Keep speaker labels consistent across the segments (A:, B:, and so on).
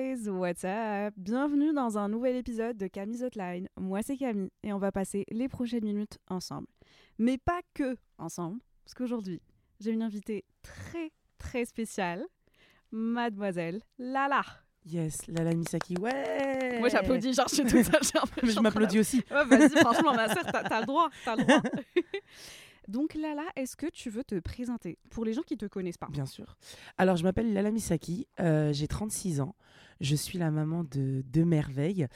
A: guys, what's up? Bienvenue dans un nouvel épisode de Camille's Hotline. Moi c'est Camille et on va passer les prochaines minutes ensemble. Mais pas que ensemble, parce qu'aujourd'hui j'ai une invitée très très spéciale, Mademoiselle Lala.
B: Yes, Lala Misaki, ouais
A: Moi j'applaudis, genre je suis j'ai
B: Mais je m'applaudis aussi.
A: Ouais, vas-y, franchement, ma sœur, t'as t'as le droit, t'as le droit. Donc Lala, est-ce que tu veux te présenter pour les gens qui te connaissent pas?
B: Bien sûr. Alors, je m'appelle Lala Misaki, euh, j'ai 36 ans. Je suis la maman de deux merveilles.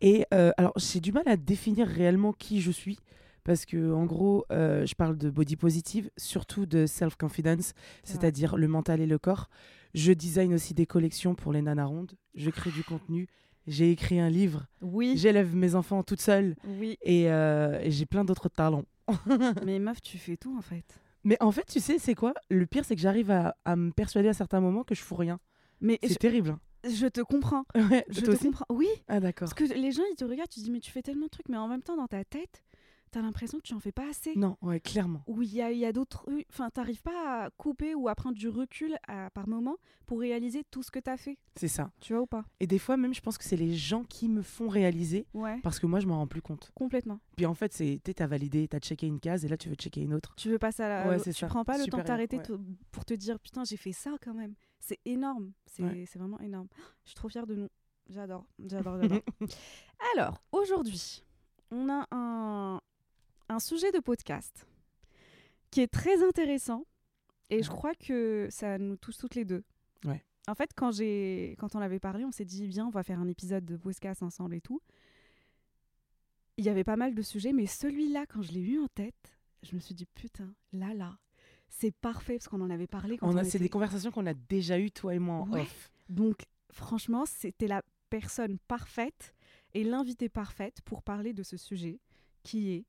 B: Et euh, alors, j'ai du mal à définir réellement qui je suis. Parce que, en gros, euh, je parle de body positive, surtout de self-confidence, c'est-à-dire le mental et le corps. Je design aussi des collections pour les nanas rondes. Je crée du contenu. J'ai écrit un livre.
A: Oui,
B: J'élève mes enfants toute seule.
A: oui.
B: Et, euh, et j'ai plein d'autres talents.
A: Mais meuf, tu fais tout en fait.
B: Mais en fait, tu sais, c'est quoi? Le pire, c'est que j'arrive à, à me persuader à certains moments que je fous rien.
A: Mais
B: C'est terrible. hein.
A: Je, te comprends.
B: Ouais,
A: Je te
B: aussi
A: comprends. Oui,
B: Ah, d'accord.
A: parce que les gens ils te regardent, tu te dis mais tu fais tellement de trucs, mais en même temps dans ta tête, t'as l'impression que tu en fais pas assez.
B: Non, ouais, clairement.
A: Ou il y a, y a d'autres. Enfin, t'arrives pas à couper ou à prendre du recul à- par moment pour réaliser tout ce que t'as fait.
B: C'est ça.
A: Tu vois ou pas?
B: Et des fois, même, je pense que c'est les gens qui me font réaliser
A: Ouais,
B: parce que moi, je m'en rends plus compte.
A: complètement.
B: Puis en fait, c'est tu as validé, tu as checké une case et là, tu veux checker une autre.
A: Tu veux passer à la.
B: Ouais, c'est
A: tu
B: ça.
A: prends pas le temps de t'arrêter
B: ouais.
A: pour te dire putain, j'ai fait ça quand même. C'est énorme. C'est
B: Ouais.
A: vraiment énorme. Je suis trop fière de nous. J'adore, j'adore, j'adore. Alors, aujourd'hui, on a un, un sujet de podcast qui est très intéressant et je crois que ça nous touche toutes les deux.
B: Ouais.
A: En fait, quand, quand on avait parlé, on s'est dit, viens, on va faire un épisode de podcast ensemble et tout. Il y avait pas mal de sujets, mais celui-là, quand je l'ai eu en tête, je me suis dit, putain, là, là, c'est parfait parce qu'on en avait parlé quand
B: On
A: on,
B: a, c'est des conversations qu'on a déjà eues, toi et moi, en
A: Ouais.
B: off.
A: donc, franchement, c'était la personne parfaite et l'invitée parfaite pour parler de ce sujet qui est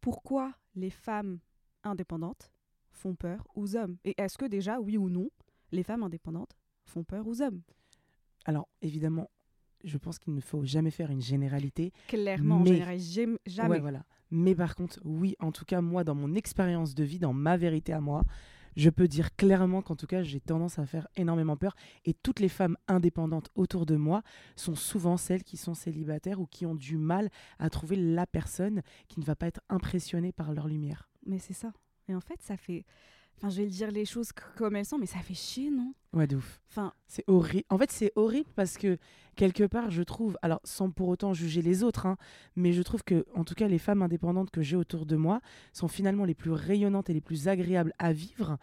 A: pourquoi les femmes indépendantes font peur aux hommes Et est-ce que déjà, oui ou non, les femmes indépendantes font peur aux hommes?
B: Alors, évidemment, je pense qu'il ne faut jamais faire une généralité.
A: Clairement, en
B: Mais-
A: jamais.
B: Ouais, voilà. Mais par contre, oui, en tout cas, moi, dans mon expérience de vie, dans ma vérité à moi, je peux dire clairement qu'en tout cas, j'ai tendance à faire énormément peur. Et toutes les femmes indépendantes autour de moi sont souvent celles qui sont célibataires ou qui ont du mal à trouver la personne qui ne va pas être impressionnée par leur lumière.
A: Mais c'est ça. Et en fait, ça fait... Enfin, je vais le dire les choses comme elles sont, mais ça fait chier, non?
B: Ouais, de ouf.
A: Enfin,
B: C'est horrible. En fait, c'est horrible parce que quelque part, je trouve, alors sans pour autant juger les autres, hein, mais je trouve que, en tout cas, les femmes indépendantes que j'ai autour de moi sont finalement les plus rayonnantes et les plus agréables à vivre.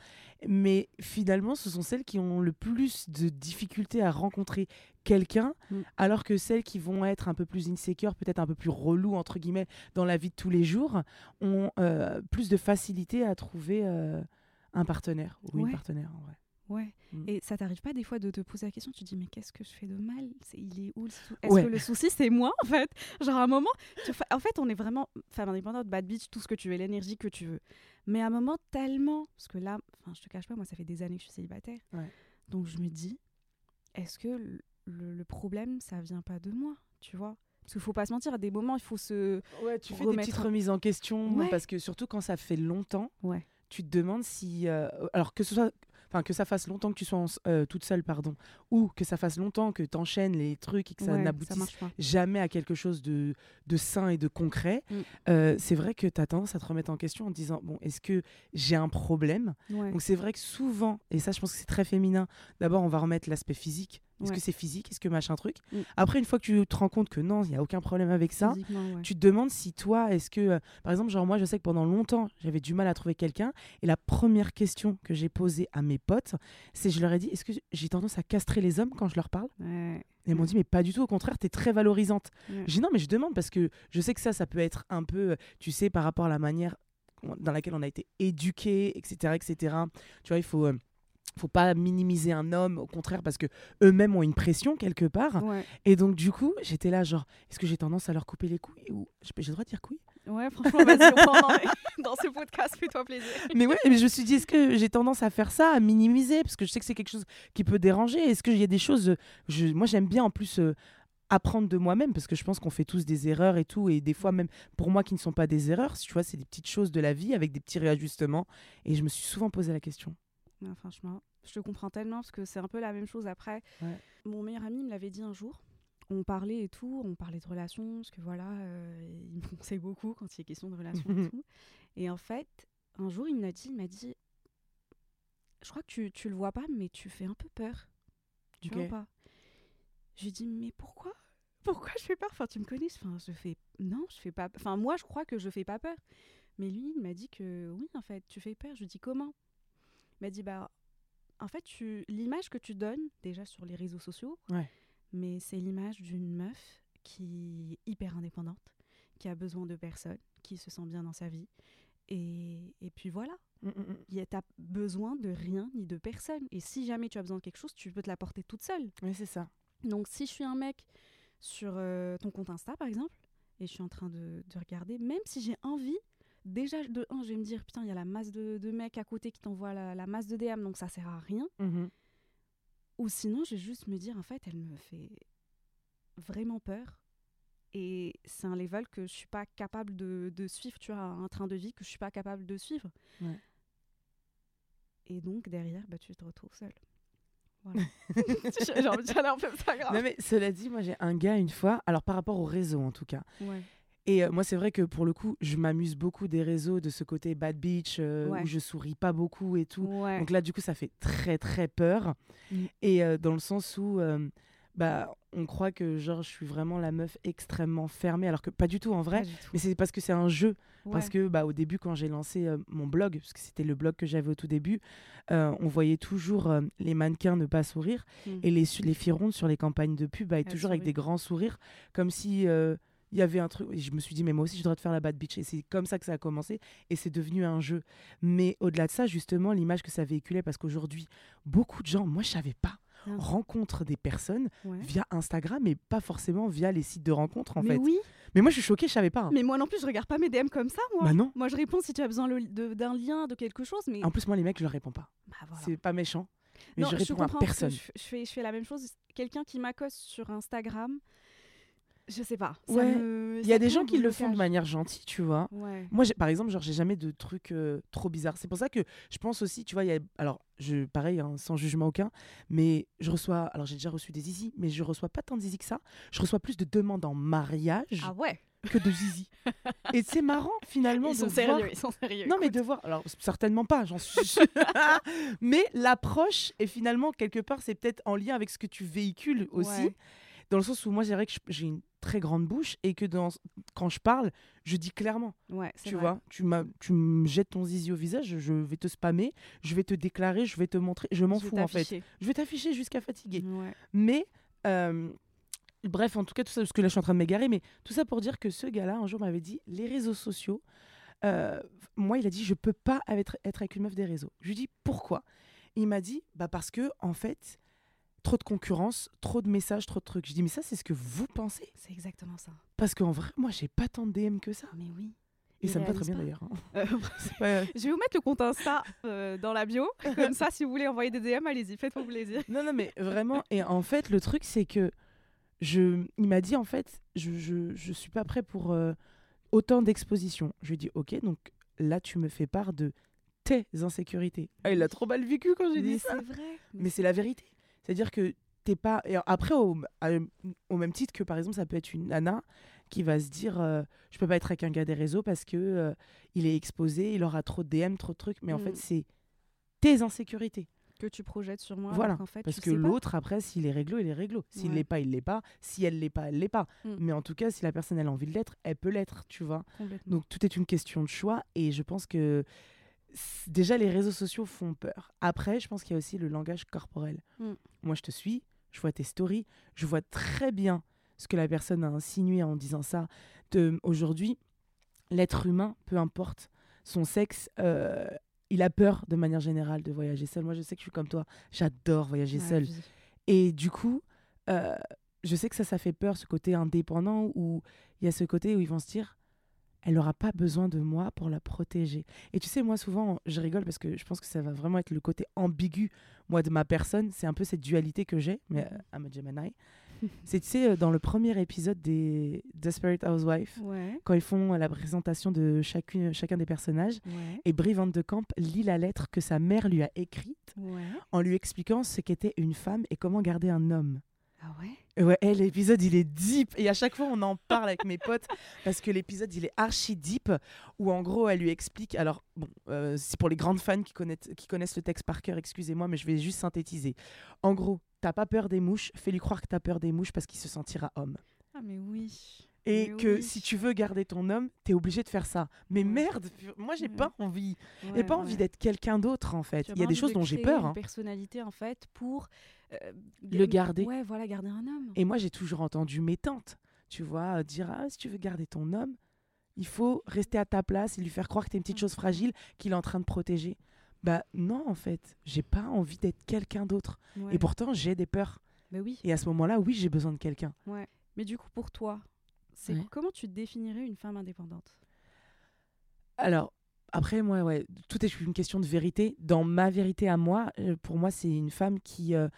B: Mais finalement, ce sont celles qui ont le plus de difficultés à rencontrer quelqu'un,
A: Mm.
B: alors que celles qui vont être un peu plus insecure, peut-être un peu plus relou entre guillemets dans la vie de tous les jours, ont euh, plus de facilité à trouver euh, un partenaire ou
A: Ouais.
B: une partenaire. En vrai.
A: ouais.
B: Mm.
A: Et ça t'arrive pas des fois de te poser la question, tu te dis mais qu'est-ce que je fais de mal? C'est- Il est où le sou- Est-ce
B: Ouais.
A: que le souci c'est moi en fait? Genre à un moment, tu en fait on est vraiment femme indépendante, bad bitch, tout ce que tu veux, l'énergie que tu veux. Mais à un moment tellement, parce que là, enfin je te cache pas, moi ça fait des années que je suis célibataire,
B: Ouais.
A: donc je me dis, est-ce que le, problème ça vient pas de moi, tu vois? Parce qu'il faut pas se mentir, à des moments il faut se,
B: Ouais, tu fais des petites
A: en-
B: remises en question
A: Ouais.
B: parce que surtout quand ça fait longtemps,
A: ouais,
B: tu te demandes si euh, alors que ce soit enfin que ça fasse longtemps que tu sois en- euh, toute seule pardon ou que ça fasse longtemps que tu enchaînes les trucs et que ça
A: ouais,
B: n'aboutisse jamais à quelque chose de, de sain et de concret,
A: Mm.
B: euh, c'est vrai que tu as tendance à te remettre en question en te disant bon, est-ce que j'ai un problème?
A: Ouais.
B: Donc c'est vrai que souvent, et ça je pense que c'est très féminin, d'abord on va remettre l'aspect physique, Est-ce
A: Ouais.
B: que c'est physique? Est-ce que machin truc?
A: Mm.
B: Après, une fois que tu te rends compte que non, il n'y a aucun problème avec ça,
A: ouais.
B: tu te demandes si toi, est-ce que, euh, par exemple, genre moi, je sais que pendant longtemps, j'avais du mal à trouver quelqu'un. Et la première question que j'ai posée à mes potes, c'est je leur ai dit, est-ce que j'ai tendance à castrer les hommes quand je leur parle?
A: Ouais.
B: Et ils m'ont dit, mais pas du tout, au contraire, tu es très valorisante. J'ai dit, non, mais je demande parce que je sais que ça, ça peut être un peu, euh, tu sais, par rapport à la manière dans laquelle on a été éduqué, etc., etc. Tu vois, il faut... euh, faut pas minimiser un homme, au contraire, parce que eux-mêmes ont une pression quelque part.
A: Ouais.
B: Et donc, du coup, j'étais là, genre, est-ce que j'ai tendance à leur couper les couilles ou j'ai le droit de dire couilles?
A: Ouais, franchement, vas-y, on en dans ce podcast, fais-toi plaisir.
B: Mais ouais, mais je me suis dit, est-ce que j'ai tendance à faire ça, à minimiser? Parce que je sais que c'est quelque chose qui peut déranger. Est-ce qu'il y a des choses. Je, moi, j'aime bien en plus euh, apprendre de moi-même, parce que je pense qu'on fait tous des erreurs et tout. Et des fois, même pour moi qui ne sont pas des erreurs, tu vois, c'est des petites choses de la vie avec des petits réajustements. Et je me suis souvent posé la question.
A: Franchement, je te comprends tellement parce que c'est un peu la même chose après.
B: Ouais.
A: Mon meilleur ami me l'avait dit un jour. On parlait et tout, on parlait de relations, parce que voilà, euh, il me conseille beaucoup quand il est question de relations et tout. Et en fait, un jour, il me l'a dit, il m'a dit, je crois que tu, tu le vois pas, mais tu fais un peu peur. Tu vois
B: Ok.
A: pas? Je lui ai dit, mais pourquoi? Pourquoi je fais peur? Enfin, tu me connais, enfin, je fais... Non, je fais pas... Enfin, moi, je crois que je fais pas peur. Mais lui, il m'a dit que oui, en fait, tu fais peur. Je lui dit, comment? Il m'a dit, bah, en fait, tu... l'image que tu donnes, déjà sur les réseaux sociaux,
B: Ouais.
A: mais c'est l'image d'une meuf qui est hyper indépendante, qui a besoin de personne, qui se sent bien dans sa vie. Et, et puis voilà,
B: Mm, mm, mm.
A: tu n'as besoin de rien ni de personne. Et si jamais tu as besoin de quelque chose, tu peux te l'apporter toute seule.
B: Ouais, c'est ça.
A: Donc si je suis un mec sur euh, ton compte Insta, par exemple, et je suis en train de, de regarder, même si j'ai envie, déjà de un, je vais me dire, putain, il y a la masse de, de mecs à côté qui t'envoient la, la masse de DM, donc ça sert à rien.
B: Mhm.
A: Ou sinon, je vais juste me dire, en fait, elle me fait vraiment peur. Et c'est un level que je suis pas capable de, de suivre, tu vois, un train de vie que je suis pas capable de suivre.
B: Ouais.
A: Et donc, derrière, bah, tu te retrouves seule. Voilà. J'ai envie ça grave.
B: Non, mais cela dit, moi, j'ai un gars une fois, alors par rapport au réseau en tout cas.
A: Ouais.
B: Et euh, moi, c'est vrai que pour le coup, je m'amuse beaucoup des réseaux, de ce côté bad bitch, euh,
A: Ouais.
B: où je souris pas beaucoup et tout.
A: Ouais.
B: Donc là, du coup, ça fait très, très peur.
A: Mm.
B: Et euh, dans le sens où, bah, on croit que, genre, je suis vraiment la meuf extrêmement fermée, alors que pas du tout en vrai.
A: Tout.
B: Mais c'est parce que c'est un jeu. Parce que, bah, au début, quand j'ai lancé mon blog, parce que c'était le blog que j'avais au tout début, on voyait toujours les mannequins ne pas sourire.
A: Mm.
B: Et les, filles rondes sur les campagnes de pub, bah,
A: Elles
B: toujours avec des grands sourires, comme si. Il y avait un truc, et je me suis dit, mais moi aussi, je dois te faire la bad bitch. Et c'est comme ça que ça a commencé, et c'est devenu un jeu. Mais au-delà de ça, justement, l'image que ça véhiculait, parce qu'aujourd'hui, beaucoup de gens, moi, je savais pas,
A: Ah.
B: rencontrent des personnes
A: Ouais.
B: via Instagram, et pas forcément via les sites de rencontres, en
A: mais
B: fait.
A: oui,
B: Mais moi, je suis choquée, je savais pas. hein.
A: mais moi non plus, je regarde pas mes DM comme ça, moi.
B: Bah non.
A: Moi, je réponds si tu as besoin d'un lien, de quelque chose, mais.
B: En plus, moi, les mecs, je leur réponds pas.
A: Bah, voilà.
B: C'est pas méchant. Mais
A: Non,
B: je réponds à
A: parce que
B: personne.
A: Je, je fais, je fais la même chose. Quelqu'un qui m'accoste sur Instagram, je sais pas. ça
B: Ouais,
A: me-
B: Il y a des gens qui le font de manière gentille, tu vois.
A: Ouais.
B: Moi, par exemple, genre, j'ai jamais de trucs euh, trop bizarres. C'est pour ça que je pense aussi, tu vois, il y a, alors, je, pareil, hein, sans jugement aucun, mais je reçois, alors j'ai déjà reçu des zizi, mais je reçois pas tant de zizi que ça. Je reçois plus de demandes en mariage
A: Ah ouais.
B: que de zizi. Et c'est marrant, finalement,
A: Ils
B: de
A: sont
B: voir-
A: sérieux. Ils sont sérieux.
B: Non, mais de voir, alors certainement pas, j'en suis mais l'approche, et finalement, quelque part, c'est peut-être en lien avec ce que tu véhicules aussi.
A: Ouais.
B: Dans le sens où moi, c'est vrai que je- j'ai une très grande bouche et que dans, quand je parle, je dis clairement.
A: Ouais,
B: Tu
A: vrai.
B: vois, tu, m'as- tu me jettes ton zizi au visage, je vais te spammer, je vais te déclarer, je vais te montrer. Je m'en
A: Je
B: fous en fait. Je vais t'afficher jusqu'à fatiguer.
A: Ouais.
B: Mais, euh, bref, en tout cas, tout ça, parce que là, je suis en train de m'égarer, mais tout ça pour dire que ce gars-là, un jour, m'avait dit les réseaux sociaux. euh, moi, il a dit je peux pas être, être avec une meuf des réseaux. Je lui dis pourquoi? Il m'a dit bah parce que, en fait, trop de concurrence, trop de messages, trop de trucs. Je dis mais ça, c'est ce que vous pensez
A: C'est exactement ça.
B: Parce qu'en vrai, moi, j'ai pas tant de DM que ça.
A: Mais oui.
B: Et ça me va très bien d'ailleurs. hein.
A: Euh,
B: pas-
A: je vais vous mettre le compte Insta euh, dans la bio. Comme ça, si vous voulez envoyer des DM, allez-y, faites-vous plaisir.
B: Non, non, mais vraiment. Et en fait, le truc, c'est que je, il m'a dit, en fait, je, je, je suis pas prêt pour euh, autant d'exposition. Je lui ai dit, ok, donc là, tu me fais part de tes insécurités. Ah, il a trop mal vécu quand j'ai dit
A: Mais
B: ça.
A: c'est vrai.
B: Mais c'est la vérité. C'est-à-dire que t'es pas. Et après, au, même titre que, par exemple, ça peut être une nana qui va se dire euh, je peux pas être avec un gars des réseaux parce que euh, il est exposé, il aura trop de DM, trop de trucs. Mais en
A: Mm.
B: fait, c'est tes insécurités.
A: que tu projettes sur moi.
B: Voilà,
A: qu'en fait,
B: Parce que l'autre, après, s'il est réglo, il est réglo. S'il
A: Ouais.
B: l'est pas, il l'est pas. Si elle l'est pas, elle l'est pas.
A: Mm.
B: Mais en tout cas, si la personne elle a envie de l'être, elle peut l'être, tu vois. Donc tout est une question de choix et je pense que déjà les réseaux sociaux font peur. Après, je pense qu'il y a aussi le langage corporel.
A: Mm.
B: Moi, je te suis, je vois tes stories, je vois très bien ce que la personne a insinué en disant ça. De aujourd'hui, l'être humain, peu importe son sexe, euh, il a peur de manière générale de voyager seul. Moi, je sais que je suis comme toi, j'adore voyager seul. Et du coup, euh, je sais que ça, ça fait peur, ce côté indépendant, où il y a ce côté où ils vont se dire, elle n'aura pas besoin de moi pour la protéger. Et tu sais, moi, souvent, je rigole parce que je pense que ça va vraiment être le côté ambigu, moi, de ma personne. C'est un peu cette dualité que j'ai, mais euh, I'm a Gemini. C'est, tu sais, euh, dans le premier épisode des Desperate Housewives,
A: Ouais.
B: quand ils font la présentation de chacune, chacun des personnages,
A: Ouais.
B: et Brie Van de Camp lit la lettre que sa mère lui a écrite
A: Ouais.
B: en lui expliquant ce qu'était une femme et comment garder un homme.
A: Ah ouais?
B: Ouais, eh, l'épisode il est deep et à chaque fois on en parle avec mes potes parce que l'épisode il est archi deep où en gros elle lui explique. Alors bon, euh, c'est pour les grandes fans qui connaissent, qui connaissent le texte par cœur, excusez-moi, mais je vais juste synthétiser. En gros, t'as pas peur des mouches, fais-lui croire que t'as peur des mouches parce qu'il se sentira homme.
A: Ah mais oui.
B: Et
A: Mais
B: que
A: oui.
B: si tu veux garder ton homme, t'es obligé de faire ça. Mais
A: Ouais.
B: merde, moi j'ai
A: Ouais.
B: pas envie. J'ai
A: Ouais,
B: pas envie d'être quelqu'un d'autre en fait. Il y a des choses dont j'ai peur.
A: Une
B: hein.
A: personnalité en fait pour euh,
B: Le
A: ga-
B: garder.
A: Ouais, voilà, garder un homme.
B: Et moi, j'ai toujours entendu mes tantes, tu vois, euh, dire ah, si tu veux garder ton homme, il faut rester à ta place et lui faire croire que t'es une petite chose fragile qu'il est en train de protéger. Bah non, en fait, j'ai pas envie d'être quelqu'un d'autre. Et pourtant, j'ai des peurs.
A: Bah oui.
B: Et à ce moment-là, oui, j'ai besoin de quelqu'un.
A: Ouais. Mais du coup, pour toi, c'est
B: Ouais.
A: comment tu définirais une femme indépendante?
B: Alors, après, moi, ouais, tout est une question de vérité. Dans ma vérité à moi, euh, pour moi, c'est une femme qui, euh,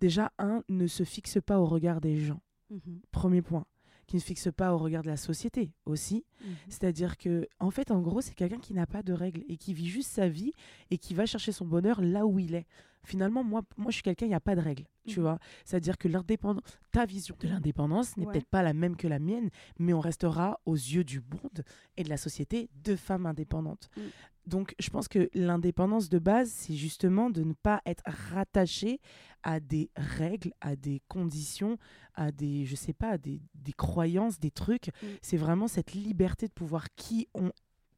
B: déjà, un, ne se fixe pas au regard des gens.
A: Mhm.
B: Premier point. Qui ne se fixe pas au regard de la société aussi.
A: Mhm.
B: C'est-à-dire que, en fait, en gros, c'est quelqu'un qui n'a pas de règles et qui vit juste sa vie et qui va chercher son bonheur là où il est. Finalement, moi, moi je suis quelqu'un, il n'y a pas de règles, tu
A: Mhm.
B: vois. C'est-à-dire que l'indépendance, ta vision de l'indépendance n'est
A: Ouais.
B: peut-être pas la même que la mienne, mais on restera aux yeux du monde et de la société deux femmes indépendantes.
A: Mm.
B: Donc, je pense que l'indépendance de base, c'est justement de ne pas être rattaché à des règles, à des conditions, à des, je sais pas, à des, des croyances, des trucs.
A: Mm.
B: C'est vraiment cette liberté de pouvoir qui on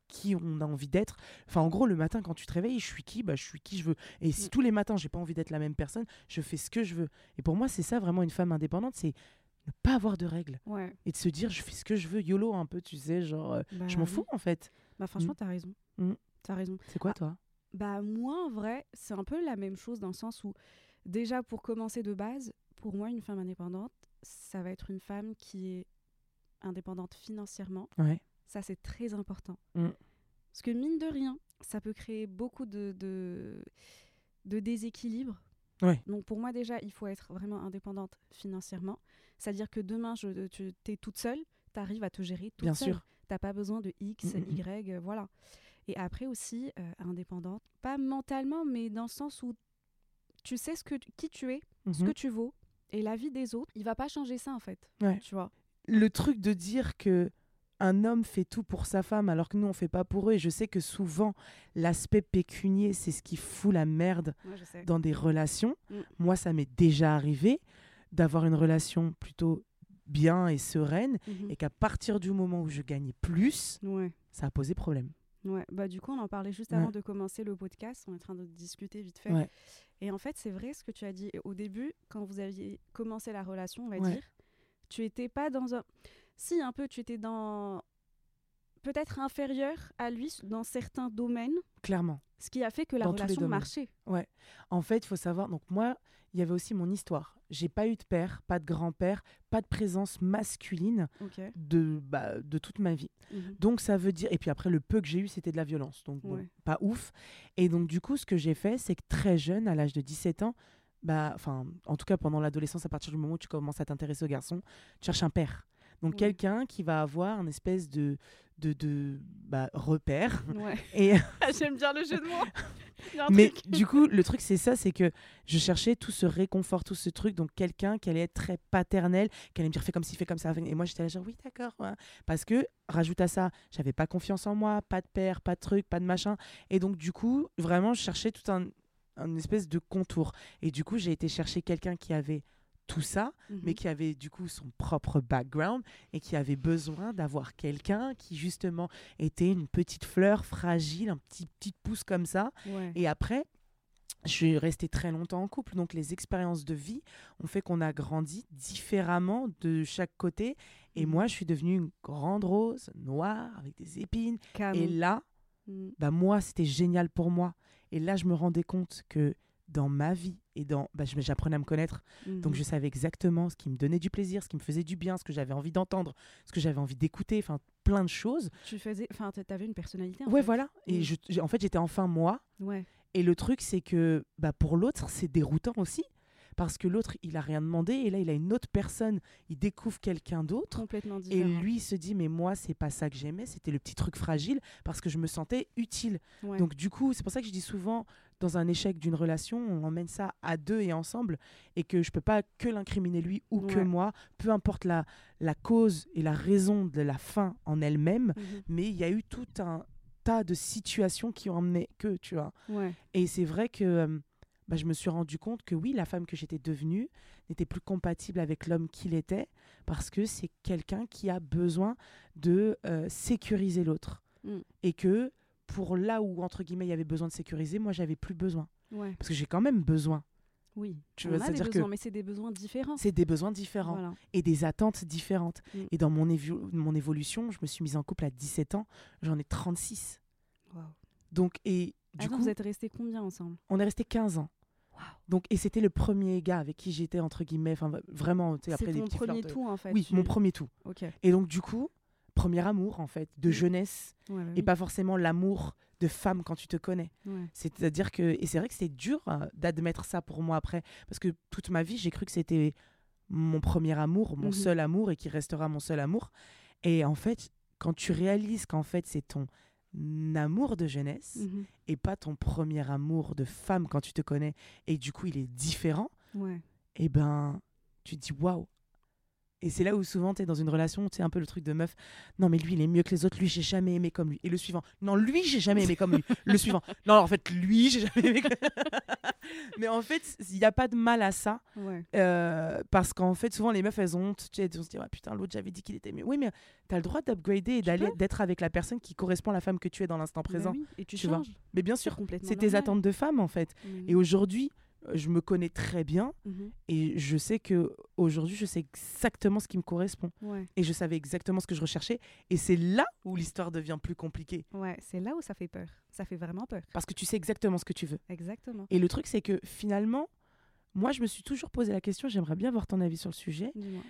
B: qui on a envie d'être. Enfin, en gros, le matin, quand tu te réveilles, je suis qui? Bah, Je suis qui je veux. Et si
A: Mm.
B: tous les matins, j'ai pas envie d'être la même personne, je fais ce que je veux. Et pour moi, c'est ça vraiment une femme indépendante, c'est ne pas avoir de règles
A: Ouais.
B: et de se dire, je fais ce que je veux, YOLO un peu, tu sais, genre, euh,
A: Bah
B: je m'en fous en fait.
A: Bah franchement,
B: Mm.
A: t'as raison.
B: Mm.
A: T'as raison.
B: C'est quoi
A: Ah,
B: toi?
A: Bah moi, en vrai, c'est un peu la même chose dans le sens où, déjà, pour commencer de base, pour moi, une femme indépendante, ça va être une femme qui est indépendante financièrement.
B: Ouais.
A: Ça, c'est très important.
B: Mm.
A: Parce que mine de rien, ça peut créer beaucoup de, de, de déséquilibre.
B: Ouais.
A: Donc pour moi, déjà, il faut être vraiment indépendante financièrement. C'est-à-dire que demain, je, tu es toute seule, tu arrives à te gérer toute
B: Bien
A: seule.
B: sûr.
A: T'as pas besoin de X,
B: Mm, mm.
A: Y, euh, voilà. Et après aussi, euh, indépendante, pas mentalement, mais dans le sens où tu sais ce que, qui tu es, ce
B: Mhm.
A: que tu vaux, et la vie des autres, il va pas changer ça en fait.
B: Ouais.
A: Tu vois?
B: Le truc de dire que un homme fait tout pour sa femme alors que nous on fait pas pour eux et je sais que souvent l'aspect pécunier c'est ce qui fout la merde dans des relations.
A: Mm.
B: Moi ça m'est déjà arrivé d'avoir une relation plutôt bien et sereine
A: Mhm.
B: et qu'à partir du moment où je gagnais plus,
A: Ouais.
B: ça a posé problème.
A: Ouais, bah du coup, on en parlait juste
B: Ouais.
A: avant de commencer le podcast. On est en train de discuter vite fait.
B: Ouais.
A: Et en fait, c'est vrai ce que tu as dit. Au début, quand vous aviez commencé la relation, on va dire, tu étais pas dans un. Si, un peu, tu étais dans. Peut-être inférieur à lui dans certains domaines,
B: Clairement.
A: ce qui a fait que la
B: Dans
A: relation marchait.
B: Ouais. En fait, il faut savoir, donc moi, il y avait aussi mon histoire. J'ai pas eu de père, pas de grand-père, pas de présence masculine de, bah, de toute ma vie.
A: Mhm.
B: Donc ça veut dire et puis après le peu que j'ai eu c'était de la violence donc bon,
A: Ouais.
B: pas ouf et donc du coup ce que j'ai fait c'est que très jeune à l'âge de 17 ans bah enfin en tout cas pendant l'adolescence à partir du moment où tu commences à t'intéresser aux garçons tu cherches un père donc quelqu'un qui va avoir un espèce de de, de bah, repère
A: Ouais.
B: et
A: J'aime bien le jeu de mots. Un
B: mais
A: truc.
B: du coup le truc c'est ça c'est que je cherchais tout ce réconfort tout ce truc donc quelqu'un qui allait être très paternel qui allait me dire fais comme ci fais comme ça et moi j'étais là genre oui d'accord ouais. parce que rajoute à ça j'avais pas confiance en moi pas de père pas de truc pas de machin et donc du coup vraiment je cherchais tout un une espèce de contour. Et du coup, j'ai été chercher quelqu'un qui avait tout ça, mais
A: Mhm.
B: qui avait du coup son propre background et qui avait besoin d'avoir quelqu'un qui justement était une petite fleur fragile, un petit petite pousse comme ça.
A: Ouais.
B: Et après, je suis restée très longtemps en couple, donc les expériences de vie ont fait qu'on a grandi différemment de chaque côté. Et
A: Mhm.
B: moi, je suis devenue une grande rose noire avec des épines. Et là,
A: Mm.
B: bah moi, c'était génial pour moi. Et là, je me rendais compte que dans ma vie et dans, bah, j'apprenais à me connaître, donc
A: Mhm.
B: je savais exactement ce qui me donnait du plaisir, ce qui me faisait du bien, ce que j'avais envie d'entendre, ce que j'avais envie d'écouter, enfin plein de choses.
A: Tu faisais, enfin, t'a- t'avais une personnalité. En
B: Ouais,
A: fait.
B: voilà. Et
A: Mm.
B: je, en fait, j'étais enfin moi.
A: Ouais.
B: Et le truc, c'est que bah, pour l'autre, c'est déroutant aussi. Parce que l'autre, il a rien demandé. Et là, il a une autre personne. Il découvre quelqu'un d'autre.
A: Complètement
B: Et
A: différent.
B: lui il se dit, mais moi, c'est pas ça que j'aimais. C'était le petit truc fragile parce que je me sentais utile.
A: Ouais.
B: Donc, du coup, c'est pour ça que je dis souvent, dans un échec d'une relation, on emmène ça à deux et ensemble. Et que je peux pas que l'incriminer lui ou que moi. Peu importe la, la cause et la raison de la fin en elle-même.
A: Mhm.
B: Mais il y a eu tout un tas de situations qui ont emmené que, tu vois.
A: Ouais.
B: Et c'est vrai que bah, je me suis rendu compte que oui, la femme que j'étais devenue n'était plus compatible avec l'homme qu'il était parce que c'est quelqu'un qui a besoin de euh, sécuriser l'autre.
A: Mm.
B: Et que pour là où, entre guillemets, il y avait besoin de sécuriser, moi, j'avais plus besoin.
A: Ouais.
B: Parce que j'ai quand même besoin.
A: Oui.
B: Tu
A: on
B: vois,
A: a des
B: que
A: mais c'est des besoins différents.
B: c'est des besoins différents
A: Voilà.
B: et des attentes différentes.
A: Mm.
B: Et dans mon, évo- mon évolution, je me suis mise en couple à 17 ans, j'en ai 36.
A: Wow.
B: Donc, et du
A: Attends,
B: coup,
A: vous êtes restés combien ensemble?
B: On est resté 15 ans.
A: Waouh.
B: Donc, et c'était le premier gars avec qui j'étais, entre guillemets, enfin, vraiment, tu sais, après des petits
A: premier
B: flirts de-
A: tout en fait.
B: Oui,
A: tu-
B: mon premier tout.
A: Ok. Ouais,
B: Et donc, du coup, premier amour, en fait, de
A: Mm.
B: jeunesse,
A: ouais,
B: et
A: oui.
B: pas forcément l'amour de femme quand tu te connais.
A: Ouais.
B: C'est-à-dire que, et c'est vrai que c'est dur euh, d'admettre ça pour moi après, parce que toute ma vie, j'ai cru que c'était mon premier amour, mon
A: Mhm.
B: seul amour, et qui restera mon seul amour. Et en fait, quand tu réalises qu'en fait, c'est ton amour de jeunesse,
A: Mhm.
B: et pas ton premier amour de femme quand tu te connais, et du coup, il est différent,
A: Ouais.
B: et ben, tu te dis waouh. Et c'est là où souvent tu es dans une relation, tu sais, un peu le truc de meuf. Non, mais lui, il est mieux que les autres. Lui, j'ai jamais aimé comme lui. Et le suivant. Non, lui, j'ai jamais aimé comme lui. Le suivant. Non, en fait, lui, j'ai jamais aimé comme Mais en fait, il n'y a pas de mal à ça.
A: Ouais.
B: euh, parce qu'en fait, souvent, les meufs, elles ont honte. Tu sais, elles se disent, ah, putain, l'autre, j'avais dit qu'il était mieux. Oui, mais tu as le droit d'upgrader et d'aller d'être avec la personne qui correspond à la femme que tu es dans l'instant
A: Bah
B: présent.
A: oui, Et tu,
B: tu vois. Mais bien sûr, c'est tes attentes de femme, en fait. Et aujourd'hui, je me connais très bien.
A: Mhm.
B: Et je sais que aujourd'hui, je sais exactement ce qui me correspond.
A: Ouais.
B: Et je savais exactement ce que je recherchais. Et c'est là où l'histoire devient plus compliquée.
A: Ouais, c'est là où ça fait peur. Ça fait vraiment peur.
B: Parce que tu sais exactement ce que tu veux.
A: Exactement.
B: Et le truc, c'est que finalement, moi, je me suis toujours posé la question, j'aimerais bien avoir ton avis sur le sujet.
A: Dis-moi.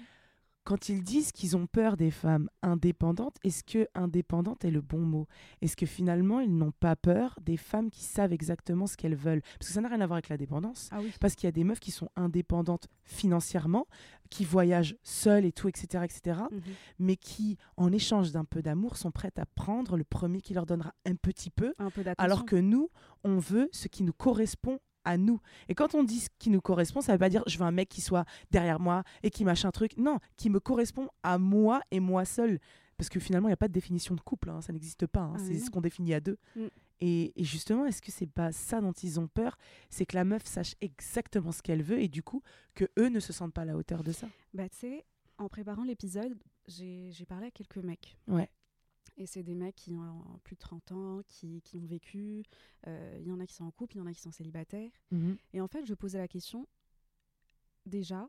B: Quand ils disent qu'ils ont peur des femmes indépendantes, est-ce que indépendante est le bon mot? Est-ce que finalement, ils n'ont pas peur des femmes qui savent exactement ce qu'elles veulent? Parce que ça n'a rien à voir avec la dépendance.
A: Ah oui.
B: Parce qu'il y a des meufs qui sont indépendantes financièrement, qui voyagent seules et tout, etc., etc.
A: Mhm.
B: mais qui, en échange d'un peu d'amour, sont prêtes à prendre le premier qui leur donnera un petit peu,
A: Un peu
B: alors que nous, on veut ce qui nous correspond à nous. Et quand on dit ce qui nous correspond, ça veut pas dire je veux un mec qui soit derrière moi et qui machin truc. Non, qui me correspond à moi et moi seul. Parce que finalement, il n'y a pas de définition de couple, hein, ça n'existe pas. hein,
A: Ah,
B: c'est ce qu'on définit à deux.
A: Mm.
B: Et, et justement, est-ce que c'est pas ça dont ils ont peur? C'est que la meuf sache exactement ce qu'elle veut et du coup, que eux ne se sentent pas à la hauteur de ça.
A: Bah, tu sais, en préparant l'épisode, j'ai parlé à quelques mecs.
B: Ouais.
A: Et c'est des mecs qui ont plus de 30 ans, qui, qui ont vécu. Euh, Il y en a qui sont en couple, il y en a qui sont célibataires. Et en fait, je posais la question, déjà,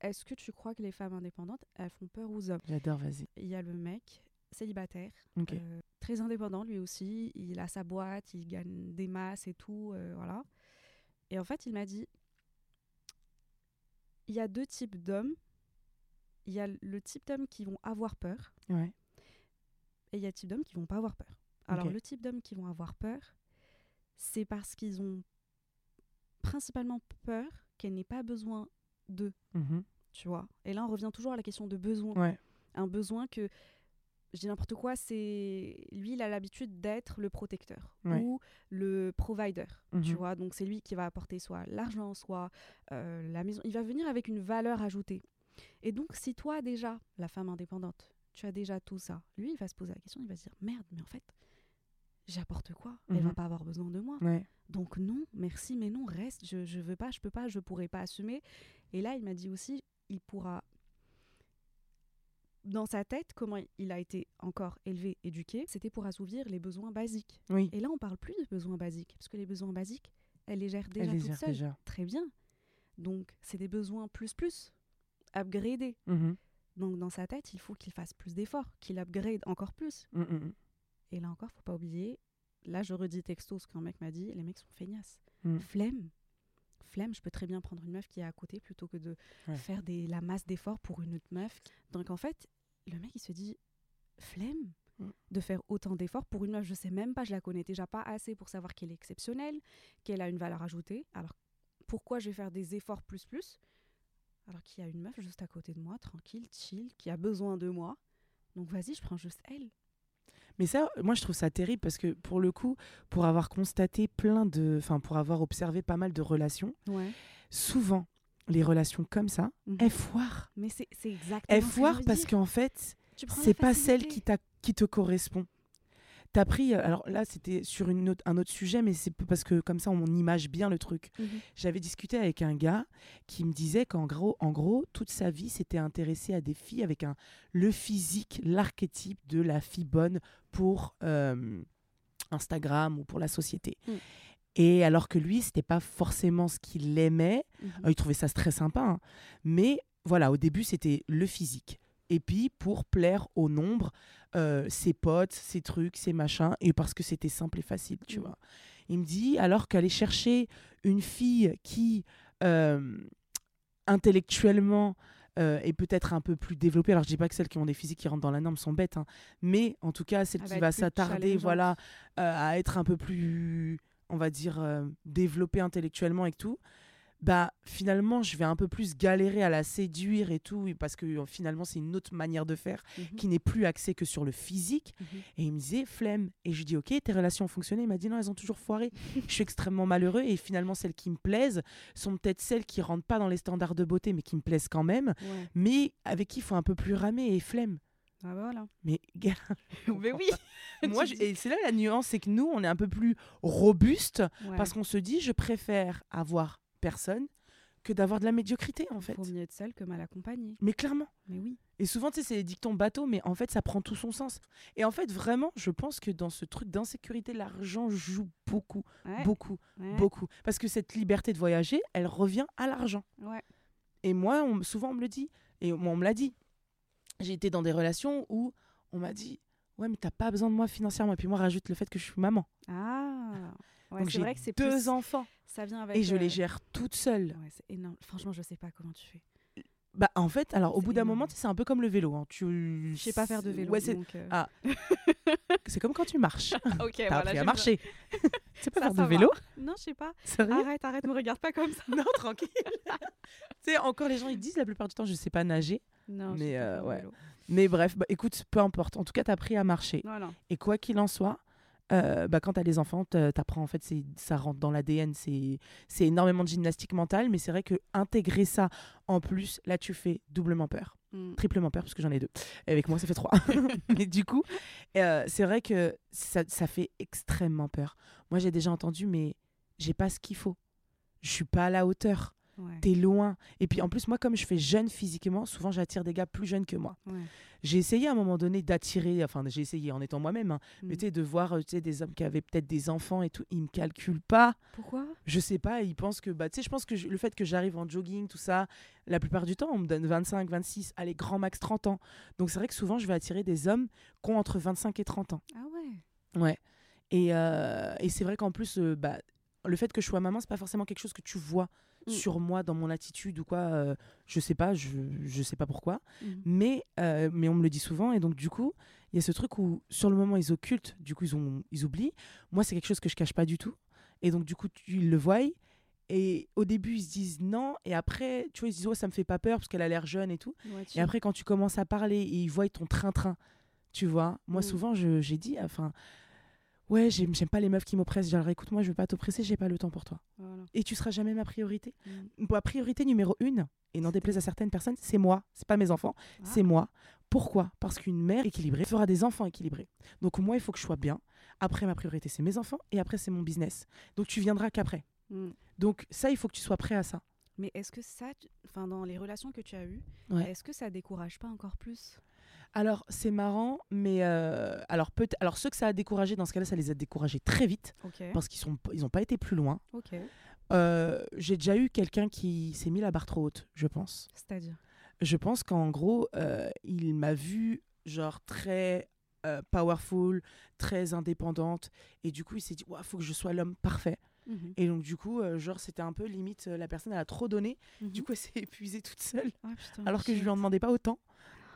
A: est-ce que tu crois que les femmes indépendantes, elles font peur aux hommes?
B: J'adore, vas-y.
A: Il y a le mec célibataire, euh, très indépendant lui aussi, il a sa boîte, il gagne des masses et tout, euh, voilà. Et en fait, il m'a dit, il y a deux types d'hommes. Il y a le type d'hommes qui vont avoir peur
B: Ouais.
A: Et il y a type d'hommes qui vont pas avoir peur. Alors le type d'hommes qui vont avoir peur, c'est parce qu'ils ont principalement peur qu'elle n'ait pas besoin d'eux,
B: Mhm.
A: tu vois. Et là, on revient toujours à la question de besoin.
B: Ouais.
A: Un besoin que, je dis n'importe quoi, c'est... Lui, il a l'habitude d'être le protecteur
B: Ouais.
A: ou le provider, tu
B: Mhm.
A: vois. Donc c'est lui qui va apporter soit l'argent, soit euh, la maison. Il va venir avec une valeur ajoutée. Et donc, si toi, déjà, la femme indépendante, tu as déjà tout ça, lui, il va se poser la question, il va se dire, merde, mais en fait, j'apporte quoi? Elle va
B: Mhm.
A: pas avoir besoin de moi.
B: Ouais.
A: Donc non, merci, mais non, reste. Je, je veux pas, je peux pas, je pourrais pas assumer. Et là, il m'a dit aussi, il pourra. Dans sa tête, comment il a été encore élevé, éduqué, c'était pour assouvir les besoins basiques.
B: Oui.
A: Et là, on parle plus de besoins basiques, parce que les besoins basiques, elle les gère déjà toute seule.
B: déjà.
A: Très bien. Donc, c'est des besoins plus plus, upgradés.
B: Mhm.
A: Donc, dans sa tête, il faut qu'il fasse plus d'efforts, qu'il upgrade encore plus.
B: Mm, mm, mm.
A: Et là encore, faut pas oublier, là, je redis texto ce qu'un mec m'a dit, les mecs sont feignasses.
B: Mm.
A: Flemme. Flemme, je peux très bien prendre une meuf qui est à côté plutôt que de
B: Ouais.
A: faire des, la masse d'efforts pour une autre meuf. Donc en fait, le mec, il se dit, flemme
B: Mm.
A: de faire autant d'efforts pour une meuf, je sais même pas, je la connais déjà pas assez pour savoir qu'elle est exceptionnelle, qu'elle a une valeur ajoutée. Alors pourquoi je vais faire des efforts plus plus? Alors qu'il y a une meuf juste à côté de moi, tranquille, chill, qui a besoin de moi. Donc vas-y, je prends juste elle.
B: Mais ça, moi, je trouve ça terrible parce que pour le coup, pour avoir constaté plein de. Enfin, pour avoir observé pas mal de relations,
A: Ouais.
B: souvent, les relations comme ça,
A: Mhm.
B: elles foirent.
A: Mais c'est exactement
B: Elles foirent parce qu'en fait, c'est pas celle qui, qui te correspond. T'as pris. euh, Alors là, c'était sur une autre- un autre sujet, mais c'est parce que comme ça, on image bien le truc.
A: Mhm.
B: J'avais discuté avec un gars qui me disait qu'en gros, en gros, toute sa vie s'était intéressé à des filles avec un le physique, l'archétype de la fille bonne pour euh, Instagram ou pour la société.
A: Mm.
B: Et alors que lui, c'était pas forcément ce qu'il aimait.
A: Mhm.
B: Euh, il trouvait ça très sympa, hein. mais voilà, au début, c'était le physique. Et puis pour plaire au nombre, euh, ses potes, ses trucs, ses machins, et parce que c'était simple et facile, tu
A: Mm.
B: vois. Il me dit, alors qu'aller chercher une fille qui, euh, intellectuellement, euh, est peut-être un peu plus développée, alors je dis pas que celles qui ont des physiques qui rentrent dans la norme sont bêtes, hein, mais en tout cas, celle
A: Elle
B: qui
A: va
B: va s'attarder, voilà, euh, à être un peu plus, on va dire, euh, développée intellectuellement et tout, bah finalement, je vais un peu plus galérer à la séduire et tout, parce que euh, finalement, c'est une autre manière de faire
A: Mhm.
B: qui n'est plus axée que sur le physique.
A: Mhm.
B: Et il me disait, flemme. Et je dis, ok, tes relations ont fonctionné. Il m'a dit, non, elles ont toujours foiré. je suis extrêmement malheureux. Et finalement, celles qui me plaisent sont peut-être celles qui rentrent pas dans les standards de beauté, mais qui me plaisent quand même,
A: Ouais.
B: mais avec qui il faut un peu plus ramer et flemme.
A: Ah bah voilà.
B: Mais gars,
A: Mais oui.
B: moi, je- et c'est là la nuance, c'est que nous, on est un peu plus robuste
A: Ouais.
B: parce qu'on se dit, je préfère avoir personne que d'avoir de la médiocrité, en fait.
A: Faut mieux être seul que mal accompagné.
B: Mais clairement.
A: Mais oui.
B: Et souvent, tu sais, c'est des dictons bateaux, mais en fait, ça prend tout son sens. Et en fait, vraiment, je pense que dans ce truc d'insécurité, l'argent joue beaucoup,
A: Ouais.
B: beaucoup,
A: ouais,
B: beaucoup. Parce que cette liberté de voyager, elle revient à l'argent.
A: Ouais.
B: Et moi, on, souvent, on me le dit. Et moi, on me l'a dit. J'ai été dans des relations où on m'a dit Ouais, mais t'as pas besoin de moi financièrement. Et puis moi, rajoute le fait que je suis maman.
A: Ah. Ouais,
B: Donc
A: c'est
B: j'ai
A: vrai que c'est
B: deux
A: plus...
B: enfants.
A: Ça vient avec.
B: Et je
A: euh,
B: les gère toute seule.
A: Ouais, c'est énorme. Franchement, je sais pas comment tu fais.
B: Bah, en fait, alors au
A: C'est
B: bout d'un moment, c'est un peu comme le vélo. hein. Tu...
A: Je sais pas faire de vélo.
B: Ouais, c'est
A: euh,
B: Ah, c'est comme quand tu marches.
A: ok,
B: T'as
A: voilà.
B: appris à marcher. tu sais pas
A: Ça,
B: faire de
A: ça va.
B: vélo?
A: Non, je sais pas.
B: Sérieux?
A: Arrête, arrête, me regarde pas comme ça.
B: Non, tranquille. tu sais, encore les gens, ils disent la plupart du temps, je sais pas nager.
A: Non, je
B: Mais,
A: sais pas
B: euh,
A: de
B: ouais.
A: vélo.
B: Mais bref, bah, écoute, peu importe. En tout cas, t'as appris à marcher.
A: Voilà.
B: Et quoi qu'il en soit, euh, bah, quand t'as les enfants, t'a- t'apprends, en fait, ça rentre dans l'ADN. C'est c'est énormément de gymnastique mentale, mais c'est vrai que intégrer ça en plus, là, tu fais doublement peur.
A: Mm.
B: Triplement peur, parce que j'en ai deux. Et avec moi, ça fait trois. mais du coup, euh, c'est vrai que ça, ça fait extrêmement peur. Moi, j'ai déjà entendu, mais j'ai pas ce qu'il faut. Je suis pas à la hauteur.
A: Ouais.
B: T'es loin. Et puis en plus, moi, comme je fais jeune physiquement, souvent j'attire des gars plus jeunes que moi.
A: Ouais.
B: J'ai essayé à un moment donné d'attirer, enfin, j'ai essayé en étant moi-même, hein, mais
A: Mm.
B: tu sais, de voir euh, des hommes qui avaient peut-être des enfants et tout, ils me calculent pas.
A: Pourquoi?
B: Je sais pas, ils pensent que, bah, tu sais, je pense que je- le fait que j'arrive en jogging, tout ça, la plupart du temps, on me donne 25, 26, allez, grand max 30 ans. Donc c'est vrai que souvent, je vais attirer des hommes qui ont entre 25 et 30 ans.
A: Ah ouais.
B: Ouais. Et, euh, et c'est vrai qu'en plus, euh, bah, le fait que je sois maman, c'est pas forcément quelque chose que tu vois
A: Mm.
B: sur moi dans mon attitude ou quoi. euh, je sais pas, je, je sais pas pourquoi.
A: Mhm.
B: Mais, euh, mais on me le dit souvent. Et donc, du coup, il y a ce truc où, sur le moment, ils occultent, du coup, ils, ont, ils oublient. Moi, c'est quelque chose que je cache pas du tout. Et donc, du coup, tu, ils le voient. Et au début, ils se disent non. Et après, tu vois, ils se disent, ouais, ça me fait pas peur parce qu'elle a l'air jeune et tout.
A: Ouais, tu-
B: Et après, quand tu commences à parler et ils voient ton train-train, tu vois, moi,
A: Mm.
B: souvent, je- j'ai dit, enfin, ouais, j'aime pas les meufs qui m'oppressent. Genre, écoute, moi, je veux pas t'oppresser, j'ai pas le temps pour toi.
A: Voilà.
B: Et tu seras jamais ma priorité.
A: Mm.
B: Ma priorité numéro une, et n'en déplaise à certaines personnes, c'est moi. C'est pas mes enfants,
A: Ah.
B: c'est moi. Pourquoi? Parce qu'une mère équilibrée fera des enfants équilibrés. Donc moi, il faut que je sois bien. Après, ma priorité, c'est mes enfants et après, c'est mon business. Donc tu viendras qu'après.
A: Mm.
B: Donc ça, il faut que tu sois prêt à ça.
A: Mais est-ce que ça, enfin dans les relations que tu as eues,
B: Ouais.
A: est-ce que ça décourage pas encore plus?
B: Alors, c'est marrant, mais euh, alors, peut alors ceux que ça a découragé, dans ce cas-là, ça les a découragés très vite parce qu'ils sont ils pas été plus loin. Euh, J'ai déjà eu quelqu'un qui s'est mis la barre trop haute, je pense.
A: C'est-à-dire?
B: Je pense qu'en gros, euh, il m'a vu genre très powerful, très indépendante, et du coup, il s'est dit, il faut que je sois l'homme parfait.
A: Mhm.
B: Et donc, du coup, euh, genre, c'était un peu limite, euh, la personne, elle a trop donné, du
A: Mhm.
B: coup, elle s'est épuisée toute seule,
A: Ah, putain,
B: alors que je lui en demandais pas autant.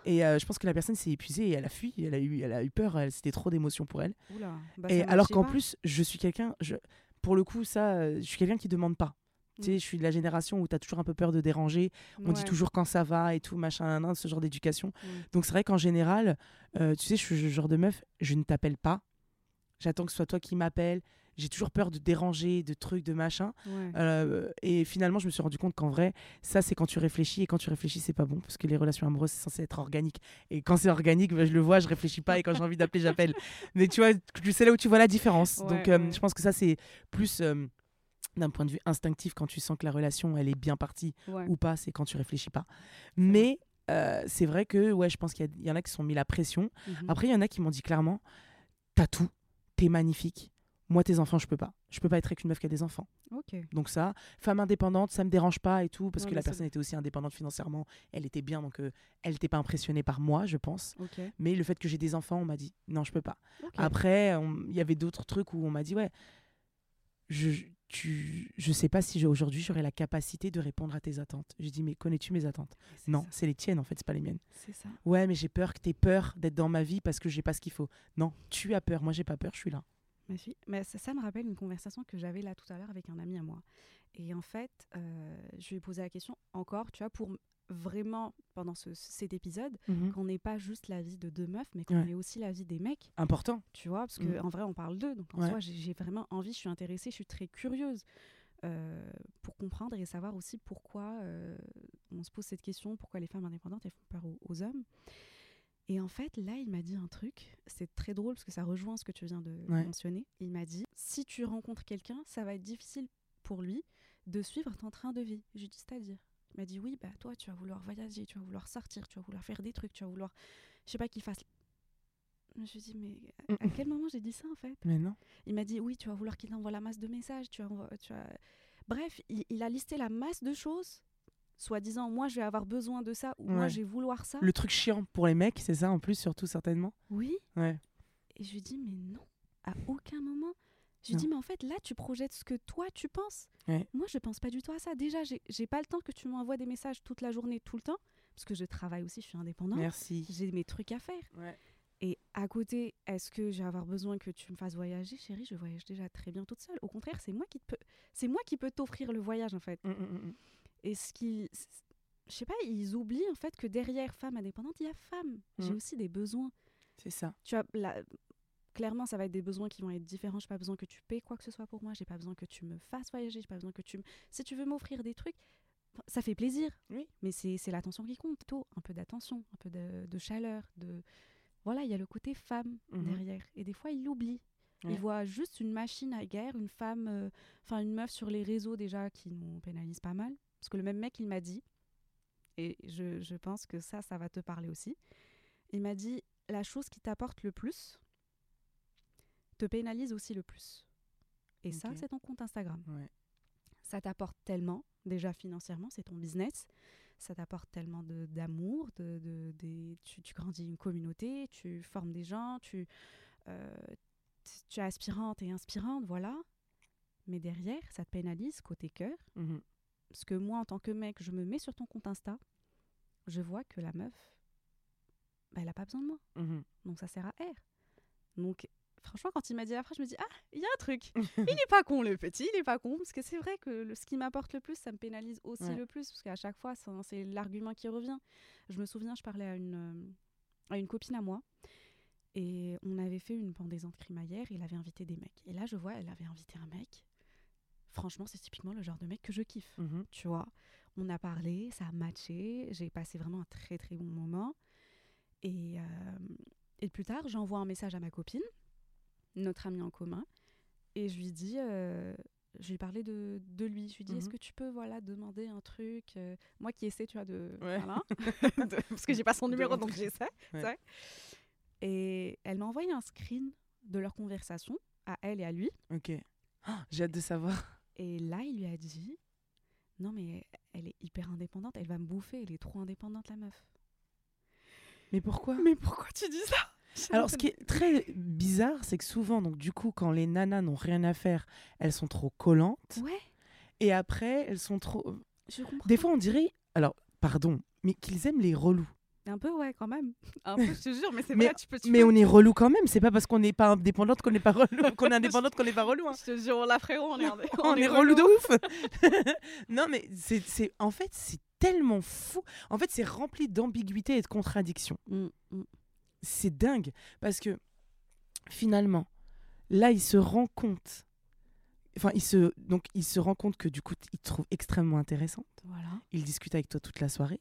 B: Et euh, je pense que la personne s'est épuisée et elle a fui, elle a eu, elle a eu peur, elle- c'était trop d'émotions pour elle.
A: Oula. Bah,
B: et alors qu'en plus, je suis quelqu'un, je, pour le coup, ça, euh, je suis quelqu'un qui demande pas. Tu sais,
A: Mm.
B: je suis de la génération où tu as toujours un peu peur de déranger, on dit toujours quand ça va et tout, machin, nan, nan, ce genre d'éducation.
A: Mm.
B: Donc c'est vrai qu'en général, euh, tu sais, je suis le genre de meuf, je ne t'appelle pas. J'attends que ce soit toi qui m'appelle. J'ai toujours peur de déranger, de trucs, de machin.
A: Ouais.
B: Euh, et finalement, je me suis rendu compte qu'en vrai, ça, c'est quand tu réfléchis. Et quand tu réfléchis, c'est pas bon. Parce que les relations amoureuses, c'est censé être organique. Et quand c'est organique, bah, je le vois, je réfléchis pas. Et quand j'ai envie d'appeler, j'appelle. Mais tu vois, c'est là où tu vois la différence.
A: Ouais,
B: Donc, euh,
A: ouais.
B: je pense que ça, c'est plus euh, d'un point de vue instinctif quand tu sens que la relation, elle est bien partie ou pas. C'est quand tu réfléchis pas. Mais c'est vrai que, ouais, je pense qu'il y, en a qui se sont mis la pression.
A: Mhm.
B: Après, il y en a qui m'ont dit clairement T'as tout, t'es magnifique. Moi, tes enfants, je peux pas. Je peux pas être avec une meuf qui a des enfants.
A: Ok.
B: Donc, ça, femme indépendante, ça me dérange pas et tout, parce
A: Ouais,
B: que la personne était aussi indépendante financièrement. Elle était bien, donc euh, elle n'était pas impressionnée par moi, je pense. Mais le fait que j'ai des enfants, on m'a dit Non, je peux pas. Après, il y avait d'autres trucs où on m'a dit Ouais, je, tu, je sais pas si aujourd'hui j'aurai la capacité de répondre à tes attentes. J'ai dit Mais connais-tu mes attentes? Non, c'est les tiennes en fait, c'est pas les miennes.
A: C'est ça.
B: Ouais, mais j'ai peur que t'aies peur d'être dans ma vie parce que j'ai pas ce qu'il faut. Non, tu as peur. Moi, j'ai pas peur. Je suis là.
A: Ma fille. Mais ça, ça me rappelle une conversation que j'avais là tout à l'heure avec un ami à moi. Et en fait, euh, je lui ai posé la question encore, tu vois, pour vraiment, pendant ce- cet épisode, qu'on n'ait pas juste la vie de deux meufs, mais qu'on
B: Ouais.
A: ait aussi la vie des mecs,
B: Important.
A: tu vois, parce
B: Mhm.
A: qu'en vrai, on parle d'eux. Donc en
B: Ouais.
A: soi, j'ai j'ai vraiment envie, je suis intéressée, je suis très curieuse euh, pour comprendre et savoir aussi pourquoi euh, on se pose cette question, pourquoi les femmes indépendantes, elles font peur aux, aux hommes. Et en fait, là, il m'a dit un truc, c'est très drôle parce que ça rejoint ce que tu viens de
B: Ouais.
A: mentionner. Il m'a dit, si tu rencontres quelqu'un, ça va être difficile pour lui de suivre ton train de vie. Je lui ai dit, c'est-à-dire? Il m'a dit, oui, bah toi, tu vas vouloir voyager, tu vas vouloir sortir, tu vas vouloir faire des trucs, tu vas vouloir, je sais pas, qu'il fasse... Je me suis dit, mais à, à quel moment j'ai dit ça en fait?
B: Mais non.
A: Il m'a dit, oui, tu vas vouloir qu'il envoie la masse de messages, tu vas, tu vas... Bref, il, il a listé la masse de choses, soi-disant, moi, je vais avoir besoin de ça, ou moi, je vais vouloir ça.
B: Le truc chiant pour les mecs, c'est ça en plus, surtout certainement.
A: Oui,
B: Ouais.
A: Et je lui dis, mais non, à aucun moment. Je lui dis, mais en fait, là, tu projettes ce que toi, tu penses.
B: Ouais.
A: Moi, je pense pas du tout à ça. Déjà, j'ai pas le temps que tu m'envoies des messages toute la journée, tout le temps, parce que je travaille aussi, je suis indépendante.
B: Merci.
A: J'ai mes trucs à faire.
B: Ouais.
A: Et à côté, est-ce que je vais avoir besoin que tu me fasses voyager, chérie? Je voyage déjà très bien toute seule. Au contraire, c'est moi qui te peux, c'est moi qui peux t'offrir le voyage en fait.
B: Mm, mm, mm.
A: Et ce qui, je sais pas, ils oublient en fait que derrière femme indépendante, il y a femme. J'ai
B: Mm.
A: aussi des besoins
B: C'est ça.
A: tu la- clairement ça va être des besoins qui vont être différents j'ai pas besoin que tu payes quoi que ce soit pour moi j'ai pas besoin que tu me fasses voyager j'ai pas besoin que tu me si tu veux m'offrir des trucs ça fait plaisir
B: Oui.
A: mais c'est l'attention qui compte plutôt un peu d'attention un peu de, de chaleur de voilà il y a le côté femme
B: Mhm.
A: derrière et des fois il l'oublie
B: Ouais.
A: il voit juste une machine à guerre une femme euh, enfin une meuf sur les réseaux déjà qui nous pénalise pas mal parce que le même mec il m'a dit et je, je pense que ça ça va te parler aussi il m'a dit la chose qui t'apporte le plus te pénalise aussi le plus. Et ça, c'est ton compte Instagram.
B: Ouais.
A: Ça t'apporte tellement, déjà financièrement, c'est ton business. Ça t'apporte tellement de- d'amour, de, tu, tu grandis une communauté, tu formes des gens, tu, euh, tu es aspirante et inspirante, voilà. Mais derrière, ça te pénalise côté cœur.
B: Mhm.
A: Parce que moi, en tant que mec, je me mets sur ton compte Insta, je vois que la meuf, bah, elle n'a pas besoin de moi.
B: Mhm.
A: Donc ça sert à R. Donc franchement, quand il m'a dit la phrase, je me dis, ah, il y a un truc. il n'est pas con, le petit, il n'est pas con. Parce que c'est vrai que le- ce qui m'apporte le plus, ça me pénalise aussi
B: Ouais.
A: le plus. Parce qu'à chaque fois, c'est c'est l'argument qui revient. Je me souviens, je parlais à une, euh, à une copine à moi. Et on avait fait une pendaison de crémaillère. Il avait invité des mecs. Et là, je vois, elle avait invité un mec. Franchement, c'est typiquement le genre de mec que je kiffe
B: Mhm.
A: tu vois. On a parlé, ça a matché, j'ai passé vraiment un très très bon moment. Et, euh, et plus tard, j'envoie un message à ma copine, notre amie en commun, et je lui dis, euh, je lui parlais de, de lui. Je lui dis,
B: Mhm.
A: est-ce que tu peux voilà demander un truc euh, Moi qui essaie, tu vois, de
B: Ouais.
A: voilà, de- parce que j'ai pas son numéro, donc j'essaie.
B: Ouais.
A: Et elle m'a envoyé un screen de leur conversation à elle et à lui.
B: Ok. J'ai hâte de savoir.
A: Et là, il lui a dit, non mais elle est hyper indépendante, elle va me bouffer, elle est trop indépendante la meuf.
B: Mais pourquoi?
A: Mais pourquoi tu dis ça?
B: Alors, ce qui est très bizarre, c'est que souvent, donc du coup, quand les nanas n'ont rien à faire, elles sont trop collantes.
A: Ouais,
B: Et après, elles sont trop.
A: je comprends.
B: Des fois, on dirait, alors, pardon, mais qu'ils aiment les relous.
A: Un peu, ouais, quand même. Un peu, je te jure, mais c'est
B: Mais-
A: vrai, tu peux. Tu
B: Mais
A: peux-
B: on est relou quand même. C'est pas parce qu'on n'est pas indépendante qu'on n'est pas relou, qu'on est indépendante qu'on n'est pas relou. hein.
A: Je te jure, là, frérot, on est,
B: On, est relou de ouf. non, mais c'est, c'est, en fait, c'est tellement fou. En fait, c'est rempli d'ambiguïté et de contradictions.
A: Mm, mm.
B: c'est dingue parce que finalement là il se rend compte enfin il se donc il se rend compte que du coup il te trouve extrêmement intéressante
A: Voilà.
B: il discute avec toi toute la soirée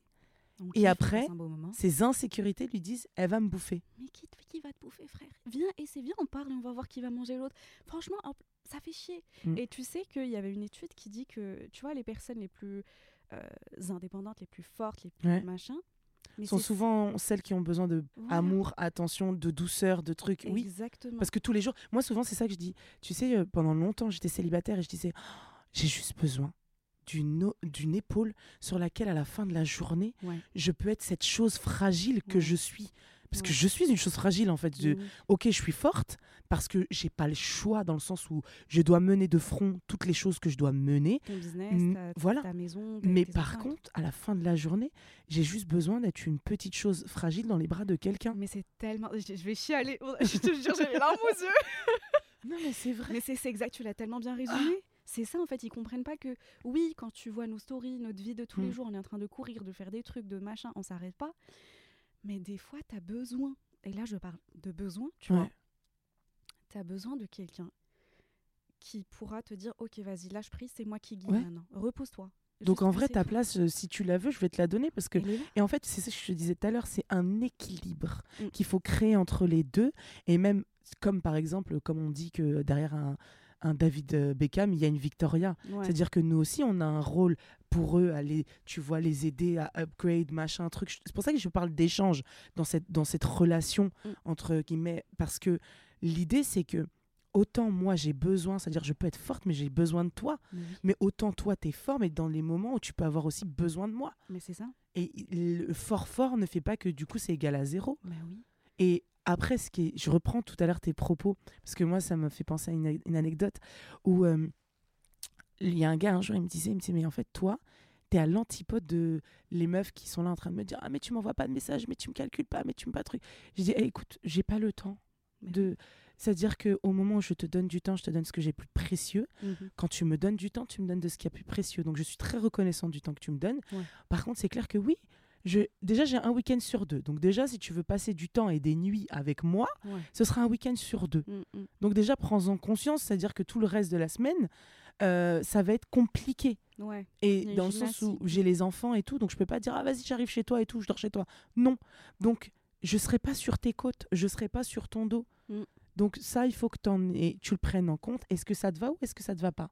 B: Et après, ses insécurités lui disent elle va me bouffer
A: Mais qui, qui va te bouffer, frère? Viens, et c'est viens, on parle et on va voir qui va manger l'autre. Franchement, ça fait chier.
B: Mm.
A: Et tu sais qu'il y avait une étude qui dit que, tu vois, les personnes les plus euh, indépendantes, les plus fortes, les plus
B: Ouais.
A: machin, mais
B: sont souvent celles qui ont besoin de
A: Voilà.
B: amour attention de douceur de trucs oui
A: Exactement.
B: Parce que tous les jours, moi souvent c'est ça que je dis. Tu sais, euh, pendant longtemps j'étais célibataire et je disais, Oh, j'ai juste besoin d'une épaule sur laquelle à la fin de la journée,
A: Ouais.
B: je peux être cette chose fragile que
A: Ouais.
B: je suis. Parce que je suis une chose fragile en fait.
A: Oui, oui.
B: ok, je suis forte parce que j'ai pas le choix dans le sens où je dois mener de front toutes les choses que je dois mener.
A: Ton business,
B: Mm,
A: ta,
B: voilà.
A: ta maison.
B: Mais par
A: enfants.
B: contre, à la fin de la journée, j'ai juste besoin d'être une petite chose fragile dans les bras de quelqu'un.
A: Mais c'est tellement. Je, vais chialer. Je te jure, j'ai les larmes aux yeux.
B: Non, mais c'est vrai.
A: Mais c'est c'est exact, tu l'as tellement bien résumé. C'est ça en fait, ils comprennent pas que oui, quand tu vois nos stories, notre vie de tous les
B: Mm.
A: jours, on est en train de courir, de faire des trucs, de machin, on s'arrête pas. Mais des fois, tu as besoin, et là je parle de besoin, tu vois, tu as besoin de quelqu'un qui pourra te dire Ok, vas-y, lâche prise, c'est moi qui guide
B: Ouais.
A: maintenant, repose-toi.
B: Donc en vrai, ta place, euh, si tu la veux, je vais te la donner parce que. Et en fait, c'est ça que je te disais tout à l'heure, c'est un équilibre
A: Mm.
B: qu'il faut créer entre les deux. Et même, comme par exemple, comme on dit que derrière un, un David euh, Beckham, il y a une Victoria.
A: Ouais.
B: C'est-à-dire que nous aussi, on a un rôle pour eux, à les, tu vois, les aider à upgrade, machin, truc. C'est pour ça que je parle d'échange dans cette, dans cette relation
A: Mm.
B: entre guillemets. Parce que l'idée, c'est que autant moi, j'ai besoin, c'est-à-dire je peux être forte, mais j'ai besoin de toi.
A: Mais
B: Mais autant toi, tu es fort, mais dans les moments où tu peux avoir aussi besoin de moi.
A: mais c'est ça.
B: Et le fort fort ne fait pas que du coup c'est égal à zéro.
A: Bah oui.
B: Et après, ce qui est, je reprends tout à l'heure tes propos, parce que moi ça me fait penser à une, une anecdote où euh, il y a un gars un jour, il me disait, il me disait, mais en fait toi, t'es à l'antipode de les meufs qui sont là en train de me dire, ah mais tu m'envoies pas de message, mais tu me calcules pas, mais tu me pas de truc. Je dis, Eh, écoute, j'ai pas le temps de... C'est-à-dire qu'au moment où je te donne du temps, je te donne ce que j'ai plus précieux.
A: Mhm.
B: Quand tu me donnes du temps, tu me donnes de ce qu'il y a plus précieux. Donc je suis très reconnaissante du temps que tu me donnes.
A: Ouais.
B: Par contre, c'est clair que oui, je, déjà j'ai un week-end sur deux. Donc déjà, si tu veux passer du temps et des nuits avec moi,
A: Ouais.
B: ce sera un week-end sur deux.
A: Mm, mm.
B: Donc déjà, prends-en conscience, c'est-à-dire que tout le reste de la semaine, euh, ça va être compliqué.
A: Ouais.
B: Et dans le sens où j'ai les enfants et tout, donc je peux pas dire, ah vas-y, j'arrive chez toi et tout, je dors chez toi. Non. Donc, je serai pas sur tes côtes, je serai pas sur ton dos.
A: Mm.
B: Donc ça, il faut que en aies- tu le prennes en compte. Est-ce que ça te va ou est-ce que ça te va pas?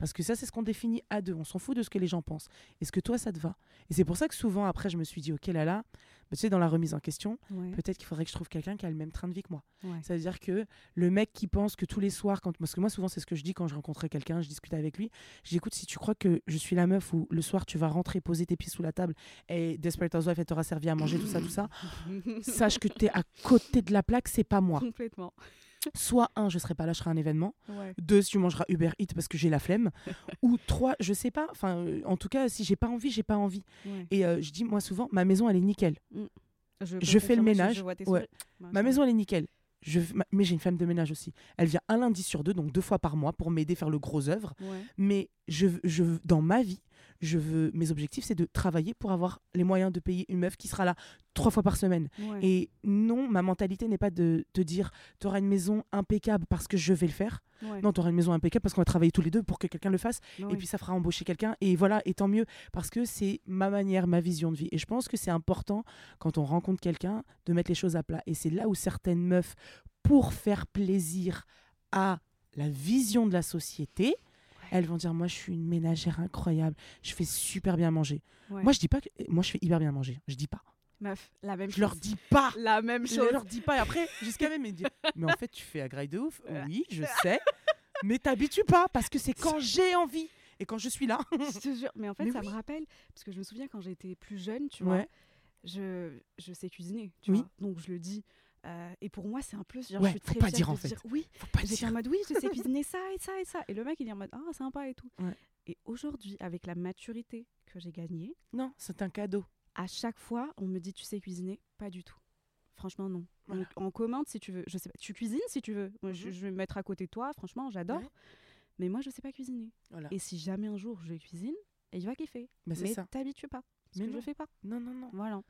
B: Parce que ça, c'est ce qu'on définit à deux. On s'en fout de ce que les gens pensent. Est-ce que toi, ça te va? Et c'est pour ça que souvent, après, je me suis dit, ok, là, là, bah, tu sais, dans la remise en question,
A: Ouais.
B: peut-être qu'il faudrait que je trouve quelqu'un qui a le même train de vie que moi.
A: Ouais.
B: C'est-à-dire que le mec qui pense que tous les soirs, quand... parce que moi souvent c'est ce que je dis quand je rencontrais quelqu'un, je discute avec lui, je dis écoute, si tu crois que je suis la meuf où le soir tu vas rentrer, poser tes pieds sous la table et Desperate Housewives elle t'aura servi à manger, tout ça, tout ça, sache que tu es à côté de la plaque, c'est pas moi.
A: Complètement.
B: Soit un, je serai pas là, je serai un événement.
A: Ouais.
B: Deux, tu mangeras Uber Eats parce que j'ai la flemme. Ou trois, je sais pas. Enfin, euh, en tout cas, si j'ai pas envie, j'ai pas envie.
A: ouais.
B: Et euh, je dis moi souvent, ma maison elle est nickel.
A: Je, peux
B: je fais le ménage, ouais.
A: sourires.
B: Ma maison, elle est nickel. Je, ma- mais j'ai une femme de ménage aussi. Elle vient un lundi sur deux, donc deux fois par mois, pour m'aider à faire le gros œuvre.
A: Ouais.
B: Mais je, je, dans ma vie, je veux, mes objectifs, c'est de travailler pour avoir les moyens de payer une meuf qui sera là trois fois par semaine.
A: Ouais.
B: Et non, ma mentalité n'est pas de te dire, tu auras une maison impeccable parce que je vais le faire.
A: Ouais.
B: Non, tu auras une maison impeccable parce qu'on va travailler tous les deux pour que quelqu'un le fasse.
A: Bah
B: Et puis ça fera embaucher quelqu'un. Et voilà, et tant mieux. Parce que c'est ma manière, ma vision de vie. Et je pense que c'est important, quand on rencontre quelqu'un, de mettre les choses à plat. Et c'est là où certaines meufs, pour faire plaisir à la vision de la société, elles vont dire, moi je suis une ménagère incroyable, je fais super bien manger. Moi je dis pas que... Moi je fais hyper bien manger. Je dis pas.
A: Meuf, la même
B: Je leur
A: chose.
B: dis pas.
A: La même
B: Je
A: chose.
B: leur dis pas. Et après, jusqu'à même me dire, mais en fait, tu fais à graille de ouf.
A: Voilà.
B: Oui, je sais. mais t'habitues pas parce que c'est quand j'ai envie et quand je suis là.
A: Je te jure. Mais en fait,
B: Mais
A: ça
B: oui.
A: me rappelle, parce que je me souviens quand j'étais plus jeune, tu vois,
B: Ouais.
A: je, je sais cuisiner, tu
B: Oui.
A: vois. Donc je le dis. Euh, et pour moi, c'est un peu. Genre,
B: Ouais,
A: je suis
B: faut
A: très
B: pas dire, en fait.
A: oui,
B: Faut pas dire.
A: en mode oui, je sais cuisiner ça et ça et ça. Et le mec, il est en mode ah, sympa et tout.
B: Ouais.
A: Et aujourd'hui, avec la maturité que j'ai gagnée,
B: Non, c'est un cadeau.
A: à chaque fois, on me dit tu sais cuisiner? Pas du tout. Franchement, non.
B: Voilà.
A: Donc, on commande si tu veux. Je sais pas. Tu cuisines si tu veux. Moi,
B: Mhm.
A: je vais me mettre à côté de toi. Franchement, j'adore.
B: Ouais.
A: Mais moi, je sais pas cuisiner.
B: Voilà.
A: Et si jamais un jour je cuisine, et il va kiffer.
B: Bah,
A: mais t'habitues pas. Parce
B: Mais
A: que je
B: non.
A: fais pas.
B: Non, non, non.
A: Voilà.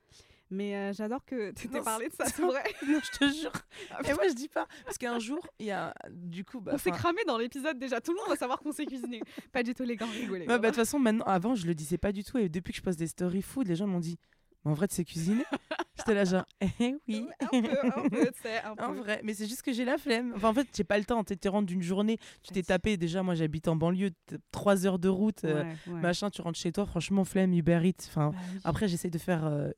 A: Mais euh, j'adore que tu
B: Non,
A: parlé de ça,
B: c'est-
A: vrai.
B: Non, je te jure.
A: Ah,
B: Et moi, je dis pas. Parce qu'un jour, il y a. Du coup, bah.
A: on s'est cramé dans l'épisode déjà. Tout le monde va savoir qu'on sait cuisiner. pas du tout les gars, rigoler.
B: ouais, bah, de toute façon, maintenant, avant, je le disais pas du tout. Et depuis que je poste des story food, les gens m'ont dit, mais en vrai, tu sais cuisiner? J'étais là, genre, eh oui.
A: un peu, un peu, tu sais, un
B: En vrai, mais c'est juste que j'ai la flemme. Enfin, en fait, j'ai pas le temps. Tu te rentres d'une journée, tu t'es tapé. Déjà, moi, j'habite en banlieue, trois heures de route, euh,
A: Ouais,
B: machin, tu rentres chez toi, franchement, flemme, Uber Eats. Enfin,
A: Bah oui.
B: après, j'essaie de faire. euh,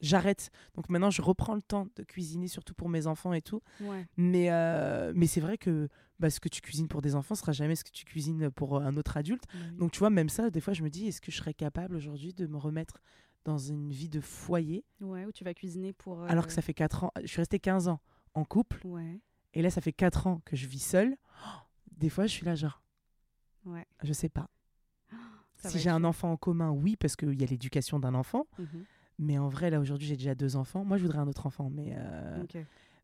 B: J'arrête. Donc maintenant, je reprends le temps de cuisiner, surtout pour mes enfants et tout.
A: Ouais.
B: Mais, euh, mais c'est vrai que bah, ce que tu cuisines pour des enfants sera jamais ce que tu cuisines pour un autre adulte.
A: Bah.
B: Donc, tu vois, même ça, des fois, je me dis, est-ce que je serais capable aujourd'hui de me remettre dans une vie de foyer
A: Ouais, où tu vas cuisiner pour. euh,
B: alors que ça fait 4 ans Je suis restée 15 ans en couple.
A: Ouais,
B: Et là, ça fait 4 ans que je vis seule. Oh, Des fois, je suis là, genre,
A: ouais.
B: je sais pas. Si j'ai un enfant en commun, oui, parce qu'il y a l'éducation d'un enfant.
A: Mhm.
B: Mais en vrai, là, aujourd'hui, j'ai déjà deux enfants. Moi, je voudrais un autre enfant. Mais, euh,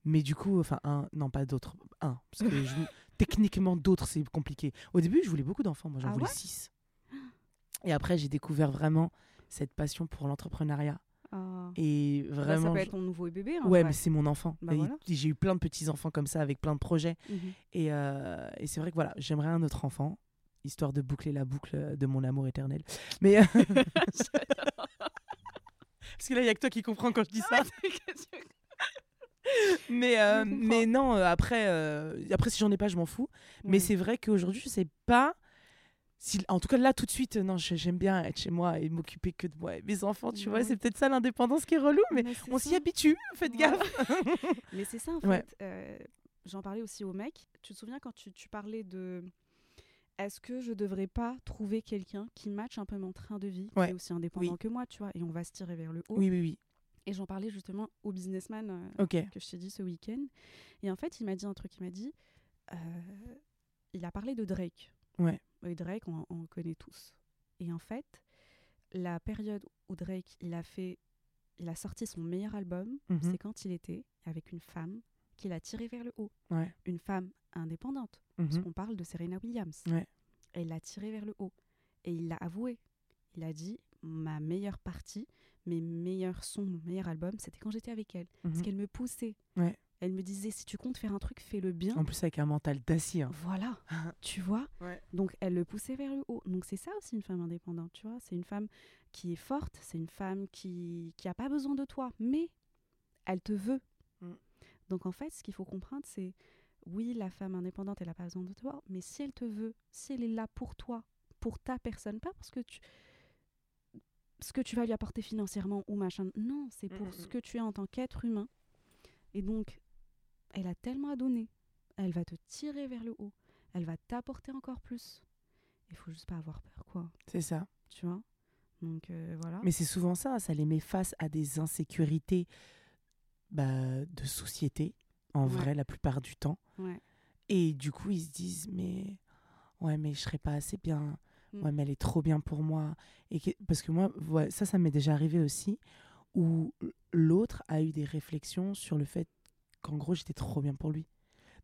B: mais du coup, enfin, un, non, pas d'autres. Un. Parce que je- techniquement, d'autres, c'est compliqué. Au début, je voulais beaucoup d'enfants. Moi, j'en
A: Ah
B: voulais
A: ouais?
B: six. Et après, j'ai découvert vraiment cette passion pour l'entrepreneuriat.
A: Ah.
B: Et
A: Bah,
B: vraiment.
A: ça peut être ton nouveau bébé. en
B: Ouais,
A: vrai.
B: mais c'est mon enfant.
A: Bah voilà.
B: J'ai eu plein de petits-enfants comme ça, avec plein de projets.
A: Mhm.
B: Et, euh, et c'est vrai que voilà, j'aimerais un autre enfant, histoire de boucler la boucle de mon amour éternel. Mais. euh, Parce que là, il n'y a que toi qui comprends quand je dis ça. Mais, euh, mais non, euh, après, euh, après, si j'en ai pas, je m'en fous. Mais c'est vrai qu'aujourd'hui, je sais pas. Si, en tout cas, là, tout de suite, non, j'aime bien être chez moi et m'occuper que de moi et mes enfants, tu vois. C'est peut-être ça l'indépendance qui est relou, mais on s'y habitue, faites
A: Ouais.
B: gaffe.
A: Mais c'est ça, en
B: Ouais.
A: fait. euh, J'en parlais aussi au mec. Tu te souviens quand tu, tu parlais de. Est-ce que je devrais pas trouver quelqu'un qui matche un peu mon train de vie, qui est aussi indépendant
B: Oui.
A: que moi, tu vois, et on va se tirer vers le haut.
B: Oui, oui, oui.
A: Et j'en parlais justement au businessman euh, que je t'ai dit ce week-end. Et en fait, il m'a dit un truc. Il m'a dit. euh, il a parlé de Drake.
B: Ouais.
A: Et Drake, on, on le connaît tous. Et en fait, la période où Drake, il a fait. Il a sorti son meilleur album,
B: Mhm.
A: c'est quand il était avec une femme qui l'a tiré vers le haut.
B: Ouais.
A: Une femme indépendante. Parce
B: Mhm.
A: qu'on parle de Serena Williams.
B: Ouais.
A: Elle l'a tiré vers le haut. Et il l'a avoué. Il a dit ma meilleure partie, mes meilleurs sons, mon meilleur album, c'était quand j'étais avec elle. Parce
B: Mhm.
A: qu'elle me poussait.
B: Ouais.
A: Elle me disait si tu comptes faire un truc, fais-le bien.
B: En plus, avec un mental d'acier. hein.
A: Voilà, tu vois.
B: Ouais.
A: Donc elle le poussait vers le haut. Donc c'est ça aussi une femme indépendante, tu vois. C'est une femme qui est forte, c'est une femme qui qui a pas besoin de toi, mais elle te veut.
B: Mm.
A: Donc en fait, ce qu'il faut comprendre, c'est oui, la femme indépendante, elle a pas besoin de toi, mais si elle te veut, si elle est là pour toi, pour ta personne, pas parce que tu ce que tu vas lui apporter financièrement ou machin. Non, c'est pour
B: Mm, mm,
A: ce
B: mm.
A: que tu es en tant qu'être humain. Et donc, elle a tellement à donner. Elle va te tirer vers le haut. Elle va t'apporter encore plus. Il faut juste pas avoir peur, quoi.
B: C'est ça.
A: Tu vois? Donc, euh, voilà.
B: Mais c'est souvent ça, ça les met face à des insécurités bah, de société, en
A: Ouais.
B: vrai, la plupart du temps.
A: Ouais.
B: Et du coup, ils se disent, mais ouais, mais je serais pas assez bien.
A: Mm.
B: Ouais, mais elle est trop bien pour moi. Et que- Parce que moi, ouais, ça, ça m'est déjà arrivé aussi, où l'autre a eu des réflexions sur le fait qu'en gros, j'étais trop bien pour lui.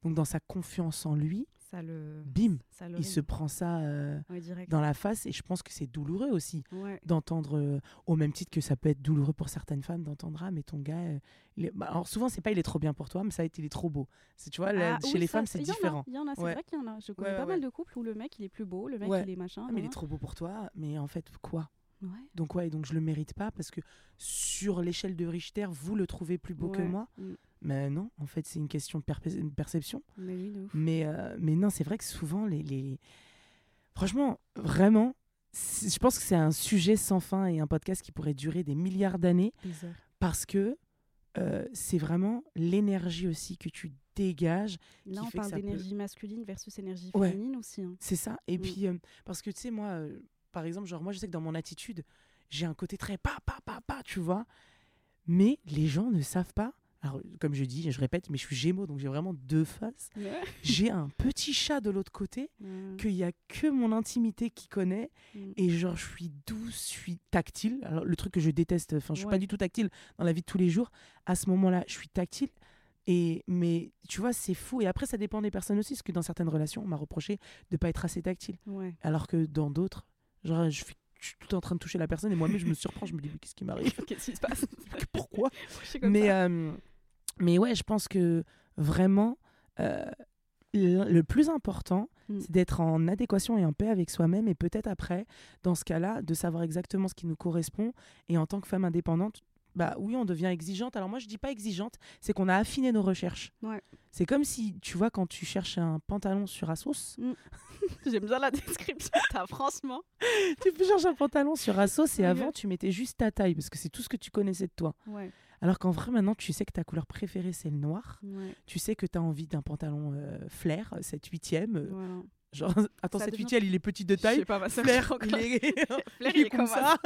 B: Donc, dans sa confiance en lui,
A: Ça le.
B: bim,
A: Ça
B: il se prend ça euh,
A: Ouais,
B: dans la face et je pense que c'est douloureux aussi
A: Ouais.
B: d'entendre, euh, au même titre que ça peut être douloureux pour certaines femmes d'entendre ah mais ton gars, euh, il est- bah, alors souvent c'est pas il est trop bien pour toi, mais ça va être il est trop beau. C'est tu vois là,
A: Ah,
B: chez les
A: ça,
B: femmes c'est différent.
A: Il y en a, c'est
B: Ouais.
A: vrai qu'il y en a. Je connais pas mal de couples où le mec il est plus beau, le mec il est machin.
B: Ah, mais il est trop beau pour toi, mais en fait quoi?
A: Ouais.
B: Donc ouais, donc je le mérite pas parce que sur l'échelle de Richter, vous le trouvez plus beau que moi.
A: Mm.
B: Mais non, en fait c'est une question de perpe- une perception.
A: Mais oui,
B: euh, mais non, c'est vrai que souvent, les, les... franchement, vraiment, je pense que c'est un sujet sans fin et un podcast qui pourrait durer des milliards d'années parce que euh, c'est vraiment l'énergie aussi que tu dégages.
A: Là,
B: qui
A: on
B: fait
A: parle
B: peut-
A: d'énergie masculine versus énergie
B: Ouais.
A: féminine aussi. hein.
B: C'est ça. Et
A: Mm.
B: puis, euh, parce que tu sais, moi, par exemple, genre, moi, je sais que dans mon attitude, j'ai un côté très pa, pa, pa, pa, tu vois. Mais les gens ne savent pas. Alors, comme je dis, je répète, mais je suis gémeaux, donc j'ai vraiment deux faces. J'ai un petit chat de l'autre côté
A: Ouais.
B: qu'il y a que mon intimité qui connaît
A: Mm.
B: et genre je suis douce, je suis tactile. Alors le truc que je déteste, enfin je suis pas du tout tactile dans la vie de tous les jours. À ce moment-là, je suis tactile. Et mais tu vois, c'est fou. Et après, ça dépend des personnes aussi, parce que dans certaines relations, on m'a reproché de pas être assez tactile,
A: Ouais.
B: alors que dans d'autres, genre je suis, je suis tout en train de toucher la personne et moi-même je me surprends, je me dis mais qu'est-ce qui m'arrive?
A: Qu'est-ce qui se passe?
B: Pourquoi? Mais, euh, mais ouais, je pense que vraiment, euh, le le plus important,
A: Mm.
B: c'est d'être en adéquation et en paix avec soi-même. Et peut-être après, dans ce cas-là, de savoir exactement ce qui nous correspond. Et en tant que femme indépendante, bah oui, on devient exigeante. Alors moi, je dis pas exigeante, c'est qu'on a affiné nos recherches.
A: Ouais.
B: C'est comme si, tu vois, quand tu cherches un pantalon sur Asos,
A: J'aime bien la description. T'as franchement.
B: tu cherches un pantalon sur Asos et avant, tu mettais juste ta taille parce que c'est tout ce que tu connaissais de toi.
A: Ouais.
B: Alors qu'en vrai, maintenant, tu sais que ta couleur préférée, c'est le noir.
A: Ouais.
B: tu sais que tu as envie d'un pantalon euh, flair, 7 8 e
A: Voilà.
B: Genre, attends,
A: Ça
B: 7
A: devient-
B: 8 il est petit de
A: Je
B: taille.
A: sais pas, ma sœur,
B: Flair,
A: je crois
B: il est,
A: Flair,
B: il est comme ça.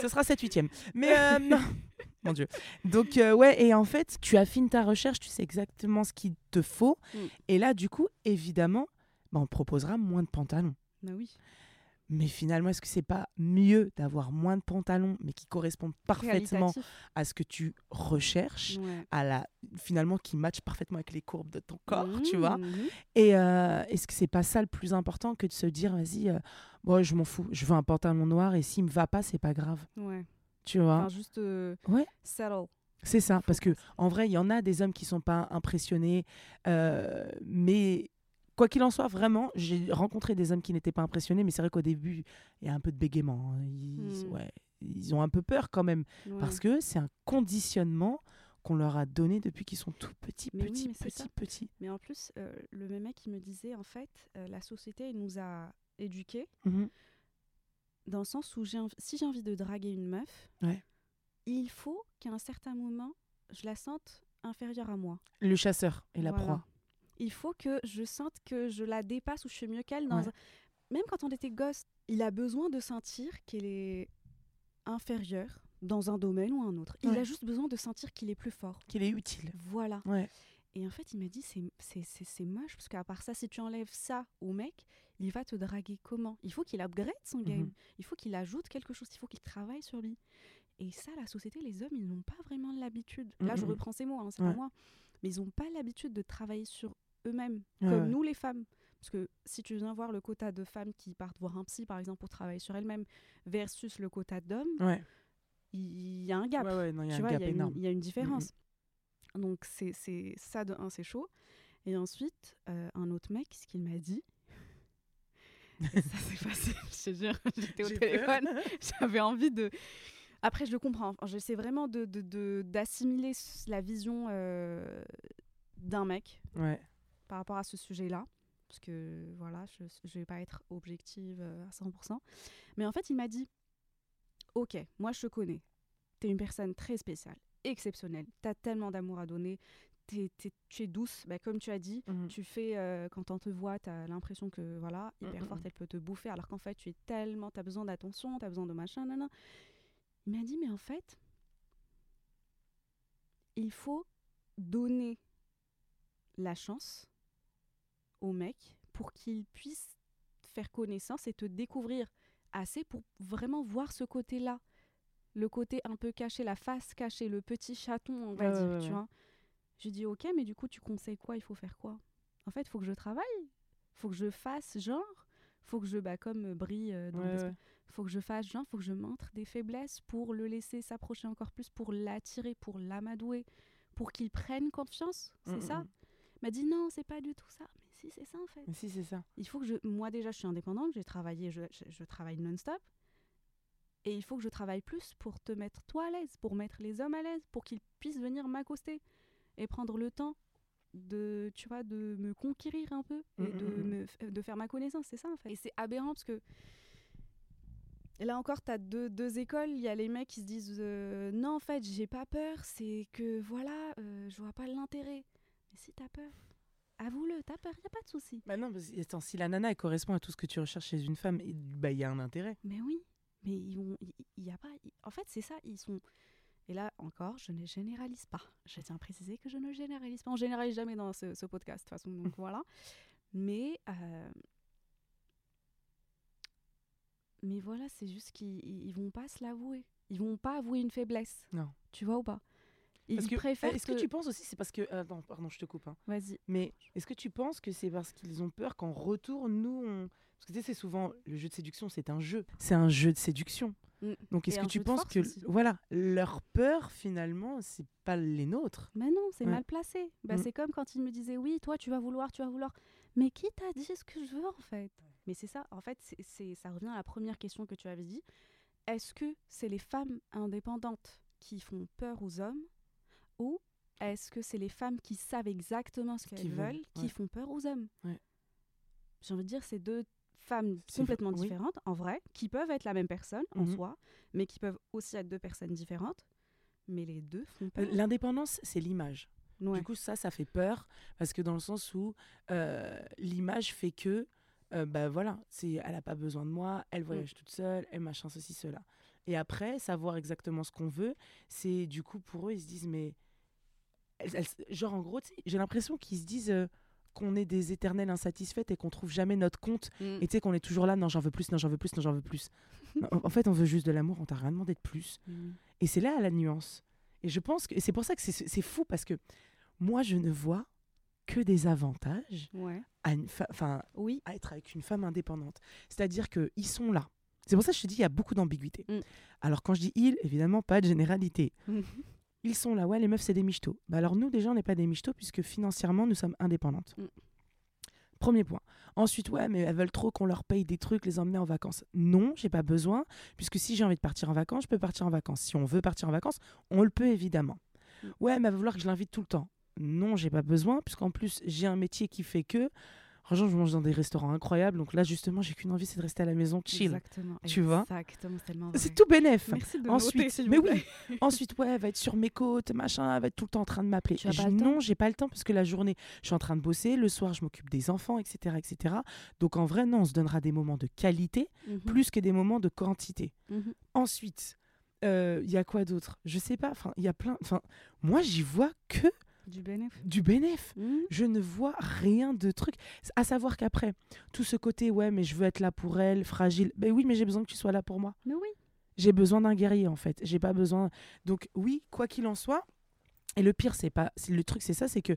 B: Ce sera 7 8 Mais euh, non. Mon Dieu. Donc, euh, ouais, et en fait, tu affines ta recherche, tu sais exactement ce qu'il te faut.
A: Mm.
B: Et là, du coup, évidemment, bah, on proposera moins de pantalons.
A: Bah oui.
B: Mais finalement, est-ce que c'est pas mieux d'avoir moins de pantalons, mais qui correspondent parfaitement à ce que tu recherches
A: Ouais.
B: à la finalement qui match parfaitement avec les courbes de ton corps, tu vois?
A: Mhm.
B: Et euh, est-ce que c'est pas ça le plus important que de se dire vas-y, euh, bon, je m'en fous, je veux un pantalon noir et s'il me va pas, c'est pas grave,
A: Ouais.
B: tu vois?
A: Enfin, juste euh,
B: Ouais.
A: settle.
B: C'est ça, parce que en vrai, il y en a des hommes qui sont pas impressionnés, euh, mais quoi qu'il en soit, vraiment, j'ai rencontré des hommes qui n'étaient pas impressionnés, mais c'est vrai qu'au début, il y a un peu de bégaiement. hein. Ils,
A: Hmm.
B: ouais, ils ont un peu peur quand même,
A: Ouais.
B: parce que c'est un conditionnement qu'on leur a donné depuis qu'ils sont tout petits,
A: Mais
B: petits, petits, petits.
A: Mais en plus, euh, le même mec, il me disait, en fait, euh, la société elle nous a éduqués
B: Mhm.
A: dans le sens où env- si j'ai envie de draguer une meuf,
B: Ouais.
A: il faut qu'à un certain moment, je la sente inférieure à moi.
B: Le chasseur et la
A: Voilà.
B: proie.
A: Il faut que je sente que je la dépasse ou je suis mieux qu'elle. Dans
B: Ouais.
A: un- Même quand on était gosse, il a besoin de sentir qu'elle est inférieure dans un domaine ou un autre. Il
B: Ouais.
A: a juste besoin de sentir qu'il est plus fort.
B: Qu'il est utile.
A: Voilà.
B: Ouais.
A: Et en fait, il m'a dit, c'est- moche, parce qu'à part ça, si tu enlèves ça au mec, il va te draguer comment? Il faut qu'il upgrade son game.
B: Mhm.
A: Il faut qu'il ajoute quelque chose. Il faut qu'il travaille sur lui. Et ça, la société, les hommes, ils n'ont pas vraiment l'habitude. Là, je reprends ces mots, hein, c'est
B: Ouais.
A: pas moi. Mais ils n'ont pas l'habitude de travailler sur eux-mêmes,
B: Ouais,
A: comme
B: ouais.
A: nous, les femmes. Parce que si tu viens voir le quota de femmes qui partent voir un psy, par exemple, pour travailler sur elles-mêmes, versus le quota d'hommes,
B: Ouais.
A: il y a un gap
B: il y a
A: tu
B: un
A: vois,
B: gap
A: il y, a une-
B: énorme.
A: il y a une différence. Donc, c'est ça de un, c'est chaud. Et ensuite, euh, un autre mec, ce qu'il m'a dit. et ça s'est passé, je te jure, j'étais au téléphone, j'avais envie de. Après, je le comprends. J'essaie vraiment d'assimiler de, de, la vision euh, d'un mec
B: Ouais.
A: Par rapport à ce sujet-là. Parce que voilà, je ne vais pas être objective euh, à 100%. Mais en fait, il m'a dit Ok, moi je te connais. Tu es une personne très spéciale, exceptionnelle. Tu as tellement d'amour à donner. T'es- tu es douce, bah, comme tu as dit.
B: Mhm.
A: Tu fais, euh, quand on te voit, tu as l'impression que, voilà, hyper
B: Mhm.
A: forte, elle peut te bouffer, alors qu'en fait, tu es tellement, tu as besoin d'attention, tu as besoin de machin, nan, nan. Il m'a dit, mais en fait, il faut donner la chance au mec pour qu'il puisse faire connaissance et te découvrir assez pour vraiment voir ce côté-là. Le côté un peu caché, la face cachée, le petit chaton, on va dire,
B: ouais,
A: tu
B: ouais.
A: vois. Je lui dis ok, mais du coup, tu conseilles quoi? Il faut faire quoi? En fait, il faut que je travaille, faut que je fasse genre, faut que je, bah, comme euh, Brie euh, dans
B: Ouais,
A: faut que je fasse genre, faut que je montre des faiblesses pour le laisser s'approcher encore plus, pour l'attirer, pour l'amadouer, pour qu'il prenne confiance. C'est
B: Mm,
A: ça?
B: mm.
A: Il m'a dit non, c'est pas du tout ça. Si, c'est ça en fait.
B: Si, c'est ça.
A: Il faut que je. Moi, déjà, je suis indépendante, j'ai travaillé, je, je- je travaille non-stop. Et il faut que je travaille plus pour te mettre toi à l'aise, pour mettre les hommes à l'aise, pour qu'ils puissent venir m'accoster et prendre le temps de, tu vois, de me conquérir un peu et
B: Mm,
A: de,
B: mm, mm.
A: me de faire ma connaissance. C'est ça, en fait. Et c'est aberrant parce que. Là encore, tu as deux, deux écoles. Il y a les mecs qui se disent euh, Non, en fait, j'ai pas peur, c'est que voilà, euh, je vois pas l'intérêt. Mais si t'as peur, avoue-le, t'as peur, y a pas de souci.
B: Bah non, parce attends, si la nana elle correspond à tout ce que tu recherches chez une femme, et- bah il y a un intérêt.
A: Mais oui, mais il il y, a pas. il- En fait, c'est ça. Ils sont. Et là encore, je ne généralise pas. Je tiens à préciser que je ne généralise pas. On généralise jamais dans ce, ce podcast, de toute façon. Donc voilà. Mais euh, mais voilà, c'est juste qu'ils ils ils vont pas se l'avouer. Ils vont pas avouer une faiblesse.
B: Non.
A: Tu vois ou pas? Ils
B: Parce que,
A: préfèrent.
B: Est-ce que... tu penses aussi, c'est parce que. Attends, pardon, je te coupe. hein.
A: Vas-y.
B: Mais est-ce que tu penses que c'est parce qu'ils ont peur qu'en retour, nous, on... Parce que tu sais, c'est souvent le jeu de séduction, c'est un jeu. C'est un jeu de séduction.
A: Mm.
B: Donc est-ce que tu penses que
A: aussi.
B: voilà, leur peur finalement, c'est pas les nôtres?
A: Mais non, c'est
B: Ouais.
A: mal placé. Bah,
B: Mm.
A: C'est comme quand il me disait oui, toi tu vas vouloir, tu vas vouloir. Mais qui t'a dit ce que je veux en fait? Mais c'est ça, en fait, c'est- ça revient à la première question que tu avais dit. Est-ce que c'est les femmes indépendantes qui font peur aux hommes ou est-ce que c'est les femmes qui savent exactement ce qu'elles
B: veulent,
A: veulent qui
B: ouais.
A: font peur aux hommes?
B: Ouais.
A: J'ai envie de dire, c'est deux femmes complètement
B: oui.
A: différentes, en vrai, qui peuvent être la même personne en
B: Mhm.
A: soi, mais qui peuvent aussi être deux personnes différentes. Mais les deux font peur.
B: L'indépendance, c'est l'image.
A: Ouais.
B: Du coup, ça, ça fait peur parce que dans le sens où euh, l'image fait que, euh, bah voilà, c'est, elle a pas besoin de moi, elle voyage toute seule, elle machin ceci cela. Et après, savoir exactement ce qu'on veut, c'est du coup pour eux, ils se disent mais, elles- elles- genre en gros, j'ai l'impression qu'ils se disent euh, qu'on est des éternels insatisfaits et qu'on trouve jamais notre compte
A: Mm.
B: et tu sais qu'on est toujours là, non j'en veux plus, non j'en veux plus, non j'en veux plus. Non, en fait, on veut juste de l'amour, on t'a rien demandé de plus.
A: Mm.
B: Et c'est là la nuance. Et je pense que c'est pour ça que c'est- c'est fou parce que moi je ne vois que des avantages
A: Ouais.
B: à, une
A: Oui.
B: à être avec une femme indépendante. C'est-à-dire qu'ils sont là. C'est pour ça que je te dis il y a beaucoup d'ambiguïté.
A: Mm.
B: Alors quand je dis ils, évidemment pas de généralité. Ils sont là, ouais, les meufs c'est des michetots. Bah alors nous déjà on n'est pas des michetots puisque financièrement nous sommes indépendantes.
A: Mm.
B: Premier point. Ensuite, ouais, mais elles veulent trop qu'on leur paye des trucs, les emmener en vacances. Non, j'ai pas besoin, puisque si j'ai envie de partir en vacances, je peux partir en vacances. Si on veut partir en vacances, on le peut évidemment.
A: Mm.
B: Ouais, mais elle va vouloir que je l'invite tout le temps. Non, j'ai pas besoin, puisqu'en plus, j'ai un métier qui fait que. Franchement, je mange dans des restaurants incroyables, donc là, justement, j'ai qu'une envie, c'est de rester à la maison chill.
A: Exactement.
B: Tu vois
A: c'est
B: tout bénef.
A: Merci de
B: Ensuite, mais oui. Ensuite, ouais, elle va être sur mes côtes, machin, elle va être tout le temps en train de m'appeler. Non, j'ai pas le temps parce que la journée, je suis en train de bosser, le soir, je m'occupe des enfants, etc., etc. Donc en vrai, non, on se donnera des moments de qualité
A: Mhm,
B: plus que des moments de quantité.
A: mhm.
B: Ensuite, il y a quoi d'autre? Je sais pas. Enfin, il y a plein. Enfin, moi, j'y vois que
A: Du bénéfice.
B: du bénéf.
A: Mhm.
B: Je ne vois rien de truc. À savoir qu'après, tout ce côté, ouais, mais je veux être là pour elle, fragile. Ben oui, mais j'ai besoin que tu sois là pour moi.
A: Mais oui.
B: J'ai besoin d'un guerrier en fait. J'ai pas besoin. Donc oui, quoi qu'il en soit. Et le pire, c'est pas. Le truc, c'est ça, c'est que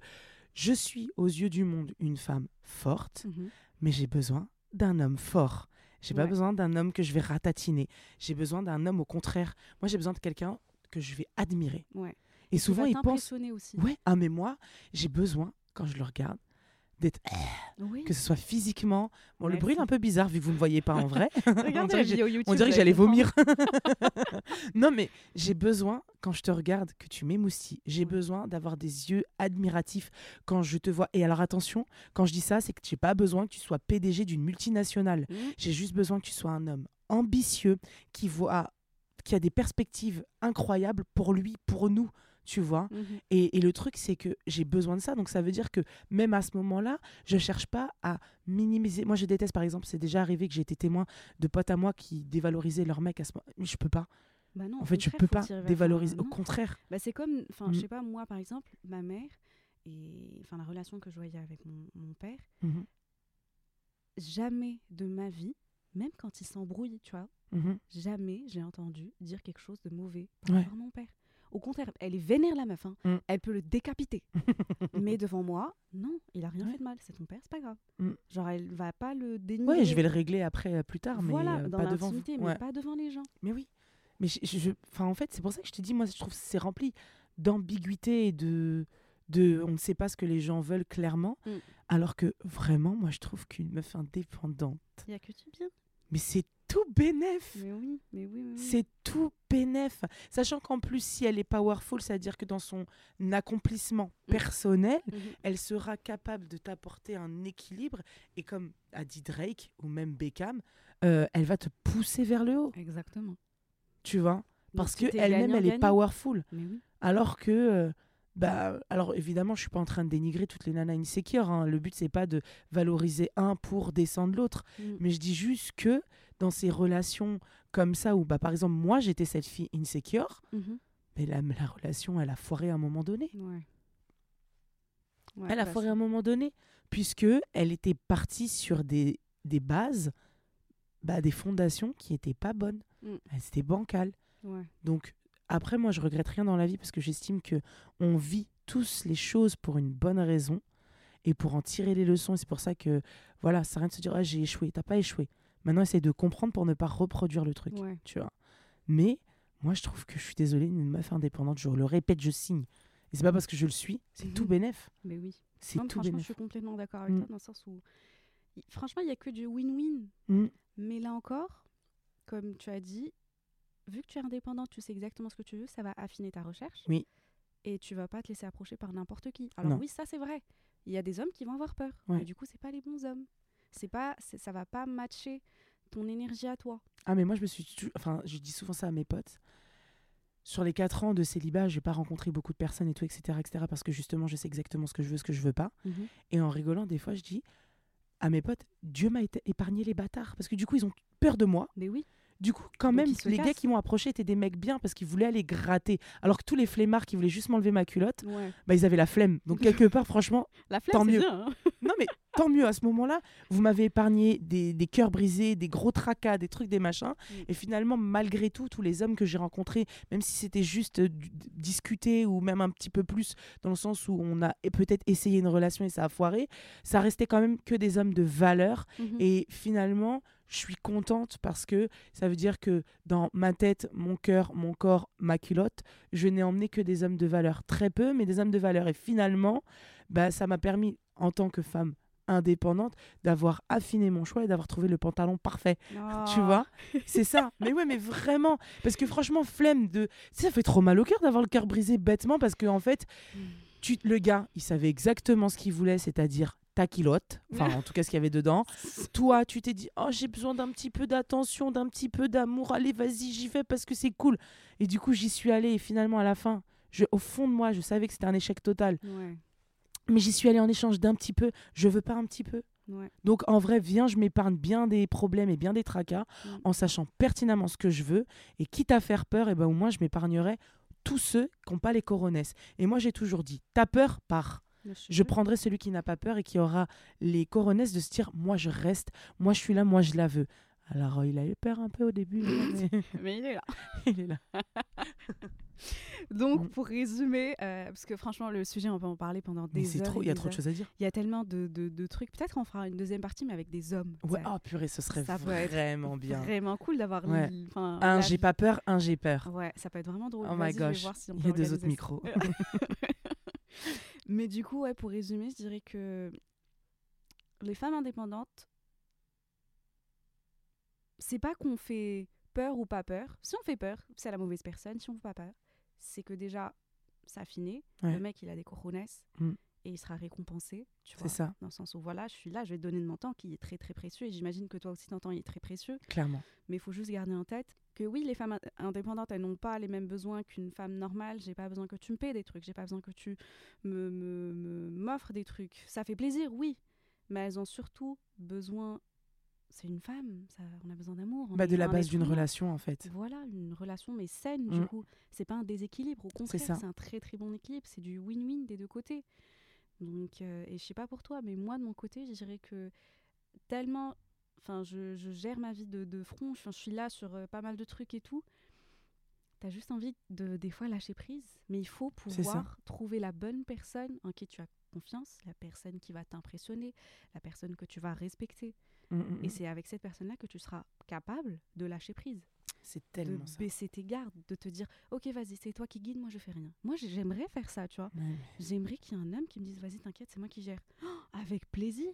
B: je suis aux yeux du monde une femme forte,
A: Mhm.
B: mais j'ai besoin d'un homme fort. J'ai pas besoin d'un homme que je vais ratatiner. J'ai besoin d'un homme au contraire. Moi, j'ai besoin de quelqu'un que je vais admirer.
A: Ouais.
B: Et souvent, ils pensent.
A: aussi.
B: Ouais, ah mais moi, j'ai besoin quand je le regarde d'être
A: Oui.
B: que ce soit physiquement. Bon, le bruit est un peu bizarre vu que vous ne me voyez pas en vrai. On
A: Regardez
B: dirait que on dirait j'allais vomir. non, mais j'ai besoin, quand je te regarde, que tu m'émoustilles. J'ai
A: Ouais.
B: besoin d'avoir des yeux admiratifs quand je te vois. Et alors, attention, quand je dis ça, c'est que j'ai pas besoin que tu sois PDG d'une multinationale.
A: Mhm.
B: J'ai juste besoin que tu sois un homme ambitieux qui voit qui a des perspectives incroyables pour lui, pour nous, tu vois.
A: Mhm.
B: Et, et le truc, c'est que j'ai besoin de ça. Donc, ça veut dire que même à ce moment-là, je cherche pas à minimiser. Moi, je déteste, par exemple, c'est déjà arrivé que j'ai été témoin de potes à moi qui dévalorisaient leur mec à ce moment. Mais je peux pas.
A: Bah non,
B: En fait, je peux pas dévaloriser. Au contraire.
A: Bah, c'est comme, enfin,
B: Mm.
A: je sais pas, moi par exemple, ma mère et enfin la relation que je voyais avec mon, mon père,
B: Mhm,
A: jamais de ma vie, même quand il s'embrouille, tu vois, jamais j'ai entendu dire quelque chose de mauvais par
B: Ouais.
A: mon père. Au contraire, elle est vénère la meuf. hein.
B: Mm.
A: Elle peut le décapiter. Mais devant moi, non, il a rien
B: Ouais.
A: fait de mal. C'est ton père, c'est pas grave.
B: Mm.
A: Genre, elle va pas le dénigrer.
B: Ouais, je vais le régler après, euh, plus tard, mais
A: voilà,
B: euh,
A: dans
B: pas devant vous.
A: l'intimité, mais
B: Ouais.
A: pas devant les gens.
B: Mais oui. Mais je, je- je- enfin, en fait, c'est pour ça que je te dis, moi, je trouve que c'est rempli d'ambiguïté et de, de. On ne sait pas ce que les gens veulent clairement.
A: Mm.
B: Alors que vraiment, moi, je trouve qu'une meuf indépendante,
A: Il y a que du bien.
B: mais c'est tout bénef.
A: Mais oui, mais oui, mais oui.
B: C'est tout bénef. Sachant qu'en plus, si elle est powerful, c'est-à-dire que dans son accomplissement
A: Mm.
B: personnel,
A: Mhm.
B: elle sera capable de t'apporter un équilibre. Et comme a dit Drake ou même Beckham, euh, elle va te pousser vers le haut.
A: Exactement.
B: Tu vois? Parce que
A: c'était
B: elle-même, elle est powerful.
A: Mais oui.
B: Alors que, euh, bah, alors évidemment, je suis pas en train de dénigrer toutes les nanas insecures. hein. Le but, c'est pas de valoriser un pour descendre l'autre.
A: Mm.
B: Mais je dis juste que dans ces relations comme ça, où, bah, par exemple, moi, j'étais cette fille insecure,
A: Mhm.
B: mais la, la relation, elle a foiré à un moment donné.
A: Ouais. Ouais,
B: elle a
A: bah,
B: foiré à un moment donné, puisque elle était partie sur des, des bases, bah, des fondations qui étaient pas bonnes.
A: Mm.
B: Elles étaient bancales.
A: Ouais.
B: Donc après moi je regrette rien dans la vie parce que j'estime que on vit tous les choses pour une bonne raison et pour en tirer les leçons c'est pour ça que voilà, ça sert à rien de se dire ah, j'ai échoué, t'as pas échoué. Maintenant essaye de comprendre pour ne pas reproduire le truc,
A: Ouais.
B: tu vois. Mais moi je trouve que je suis désolée, une meuf indépendante, je le répète, je signe. Et c'est pas parce que je le suis, c'est tout
A: Mhm.
B: bénef.
A: Mais oui.
B: C'est tout
A: franchement, je suis complètement d'accord avec
B: Mm.
A: toi dans le sens où, franchement, il y a que du win-win.
B: Mm.
A: Mais là encore, comme tu as dit, vu que tu es indépendante, tu sais exactement ce que tu veux, ça va affiner ta recherche.
B: Oui.
A: Et tu vas pas te laisser approcher par n'importe qui. Alors
B: Non.
A: oui, ça c'est vrai. Il y a des hommes qui vont avoir peur.
B: Ouais.
A: Mais du coup, c'est pas les bons hommes. C'est pas, ça va pas matcher ton énergie à toi.
B: Ah, mais moi, je me suis. Enfin, je dis souvent ça à mes potes. Sur les 4 ans de célibat, j'ai pas rencontré beaucoup de personnes et tout, etc., etc., parce que justement, je sais exactement ce que je veux, ce que je veux pas. Et en rigolant, des fois, je dis à mes potes Dieu m'a épargné les bâtards. Parce que du coup, ils ont peur de moi.
A: Mais oui.
B: Du coup, quand
A: Donc,
B: même, les gars qui m'ont approché étaient des mecs bien parce qu'ils voulaient aller gratter. Alors que tous les flemmards qui voulaient juste m'enlever ma culotte,
A: Ouais.
B: bah, ils avaient la flemme. Donc, quelque part, franchement,
A: La flemme,
B: Tant mieux.
A: bien. hein.
B: non, mais tant mieux à ce moment-là. Vous m'avez épargné des, des cœurs brisés, des gros tracas, des trucs, des machins.
A: Mm.
B: Et finalement, malgré tout, tous les hommes que j'ai rencontrés, même si c'était juste euh, discuter ou même un petit peu plus, dans le sens où on a peut-être essayé une relation et ça a foiré, ça restait quand même que des hommes de valeur.
A: Mhm.
B: Et finalement, je suis contente parce que ça veut dire que dans ma tête, mon cœur, mon corps, ma culotte, je n'ai emmené que des hommes de valeur. Très peu, mais des hommes de valeur. Et finalement, bah, ça m'a permis, en tant que femme indépendante, d'avoir affiné mon choix et d'avoir trouvé le pantalon parfait. Tu
A: Oh.
B: vois? C'est ça. Mais ouais, mais vraiment. Parce que franchement, flemme de. Tu sais, ça fait trop mal au cœur d'avoir le cœur brisé bêtement parce qu'en en fait,
A: Mm.
B: tu... le gars, il savait exactement ce qu'il voulait, c'est-à-dire ta culotte. Enfin, en tout cas, ce qu'il y avait dedans. Toi, tu t'es dit, oh, j'ai besoin d'un petit peu d'attention, d'un petit peu d'amour. Allez, vas-y, j'y vais parce que c'est cool. Et du coup, j'y suis allée. Et finalement, à la fin, je... au fond de moi, je savais que c'était un échec total.
A: Ouais.
B: Mais j'y suis allée en échange d'un petit peu. Je veux pas un petit peu.
A: Ouais.
B: Donc en vrai, viens, je m'épargne bien des problèmes et bien des tracas
A: Mm.
B: en sachant pertinemment ce que je veux. Et quitte à faire peur, et ben, au moins je m'épargnerai tous ceux qui n'ont pas les coronesses. Et moi j'ai toujours dit, t'as peur, pars.
A: Suis
B: Je prendrai celui qui n'a pas peur et qui aura les coronesses de se dire, moi je reste, moi je suis là, moi je la veux. Alors euh, il a eu peur un peu au début, mais
A: Mais il est là.
B: il est là.
A: Donc, pour résumer, euh, parce que franchement, le sujet, on peut en parler pendant des
B: Mais
A: heures.
B: trop, il y a trop de choses à dire.
A: Il y a tellement de, de, de trucs. Peut-être qu'on fera une deuxième partie, mais avec des hommes.
B: Ouais, oh purée, ce serait
A: Ça
B: vraiment bien.
A: Vraiment cool d'avoir.
B: Ouais. Un, j'ai pas peur, un, j'ai peur.
A: Ouais, ça peut être vraiment drôle.
B: Oh my gosh,
A: si
B: il y a deux autres micros.
A: Mais du coup, ouais, pour résumer, je dirais que les femmes indépendantes, c'est pas qu'on fait peur ou pas peur. Si on fait peur, c'est la mauvaise personne. Si on fait pas peur, c'est que déjà, ça a finé.
B: Ouais.
A: Le mec, il a des cojones
B: Mm.
A: et il sera récompensé. Tu
B: C'est
A: vois,
B: ça,
A: Dans le sens où, voilà, je suis là, je vais te donner de mon temps qui est très très précieux. Et j'imagine que toi aussi, ton temps, il est très précieux.
B: clairement.
A: Mais il faut juste garder en tête que oui, les femmes ind- indépendantes, elles n'ont pas les mêmes besoins qu'une femme normale. J'ai pas besoin que tu me paies des trucs, j'ai pas besoin que tu me, me- me- m'offres des trucs. Ça fait plaisir, oui, mais elles ont surtout besoin. C'est une femme, ça, on a besoin d'amour.
B: Bah, de la base d'une relation en fait.
A: Voilà, une relation mais saine du
B: Mm.
A: coup. C'est pas un déséquilibre, au contraire, c'est un très très bon équilibre. C'est du win-win des deux côtés. Donc, euh, et je sais pas pour toi, mais moi de mon côté, je dirais que tellement, enfin, je, je gère ma vie de, de front. Je suis là sur euh, pas mal de trucs et tout. tu as juste envie de des fois lâcher prise. Mais il faut pouvoir trouver la bonne personne en qui tu as confiance, la personne qui va t'impressionner, la personne que tu vas respecter.
B: Mm, mm,
A: Et
B: mm.
A: c'est avec cette personne-là que tu seras capable de lâcher prise,
B: C'est
A: de
B: tellement ça.
A: baisser tes gardes, de te dire Ok, vas-y, c'est toi qui guide, moi je fais rien. Moi j'ai- j'aimerais faire ça, tu vois. J'aimerais qu'il y ait un homme qui me dise Vas-y, t'inquiète, c'est moi qui gère. Oh, avec plaisir.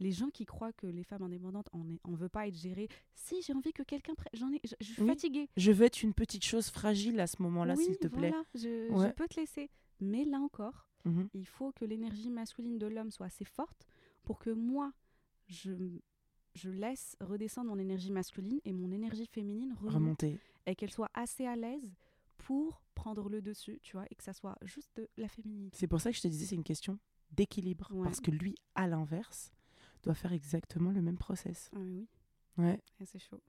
A: Les gens qui croient que les femmes indépendantes, on ne on veut pas être gérées. Si, j'ai envie que quelqu'un. prenne- J'en ai, je, je suis
B: Oui.
A: fatiguée.
B: Je veux être une petite chose fragile à ce moment-là,
A: oui,
B: s'il te plaît.
A: voilà, je, peux te laisser. Mais là encore,
B: Mhm.
A: il faut que l'énergie masculine de l'homme soit assez forte pour que moi, je, je laisse redescendre mon énergie masculine et mon énergie féminine remonte
B: Remonter.
A: et qu'elle soit assez à l'aise pour prendre le dessus, tu vois, et que ça soit juste de la féminité.
B: C'est pour ça que je te disais, c'est une question d'équilibre.
A: Ouais.
B: Parce que lui, à l'inverse, doit faire exactement le même process.
A: Ah oui,
B: Ouais.
A: et c'est chaud.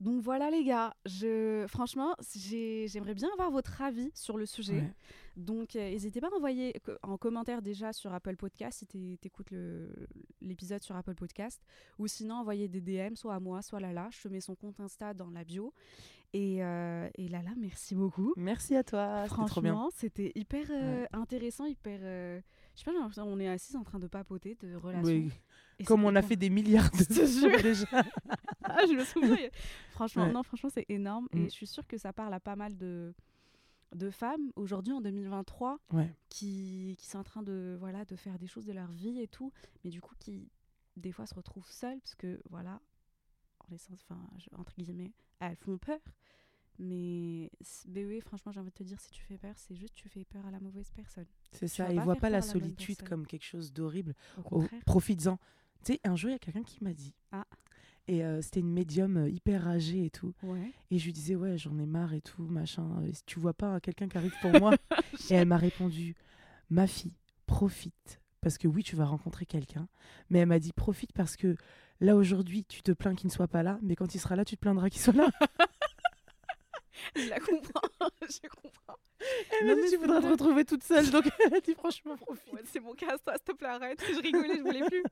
A: Donc voilà les gars, je franchement, j'ai- j'aimerais bien avoir votre avis sur le sujet.
B: ouais.
A: Donc, euh, n'hésitez pas à envoyer en commentaire déjà sur Apple Podcast si tu écoutes l'épisode sur Apple Podcast. Ou sinon, envoyer des DM, soit à moi, soit à Lala. Je te mets son compte Insta dans la bio. Et, euh, et Lala, merci beaucoup.
B: Merci à toi.
A: Franchement, c'était hyper euh, intéressant, hyper. je sais pas, qu'on est assis en train de papoter de relations.
B: Oui.
A: Et
B: Comme on a fait des milliards de fois déjà.
A: Ah, je me souviens. franchement,
B: Ouais.
A: non, franchement, c'est énorme.
B: Mm.
A: Et je suis sûre que ça parle à pas mal de, de femmes aujourd'hui en 2023
B: Ouais.
A: qui, qui sont en train de, voilà, de faire des choses de leur vie et tout, mais du coup qui, des fois, se retrouvent seules parce que, voilà, en essence, enfin, entre guillemets, elles font peur. Mais, mais oui, franchement, j'ai envie de te dire, si tu fais peur, c'est juste tu fais peur à la mauvaise personne.
B: C'est ça.
A: pas
B: voit
A: faire
B: pas la solitude comme quelque chose d'horrible. Oh. Profites-en. Tu sais, un jour, il y a quelqu'un qui m'a dit.
A: Ah.
B: Et euh, c'était une médium euh, hyper âgée et tout.
A: Ouais.
B: Et je lui disais, ouais, j'en ai marre et tout, machin. Et si tu vois pas quelqu'un qui arrive pour moi Et elle m'a répondu, ma fille, profite. Parce que oui, tu vas rencontrer quelqu'un. Mais elle m'a dit, profite parce que là, aujourd'hui, tu te plains qu'il ne soit pas là. Mais quand il sera là, tu te plaindras qu'il soit là.
A: je la comprends. je comprends.
B: Elle m'a dit, tu voudras te retrouver toute seule. Donc elle a dit, franchement, profite.
A: Ouais, c'est mon cas, toi, s'il te plaît, arrête. Je rigolais, je voulais plus.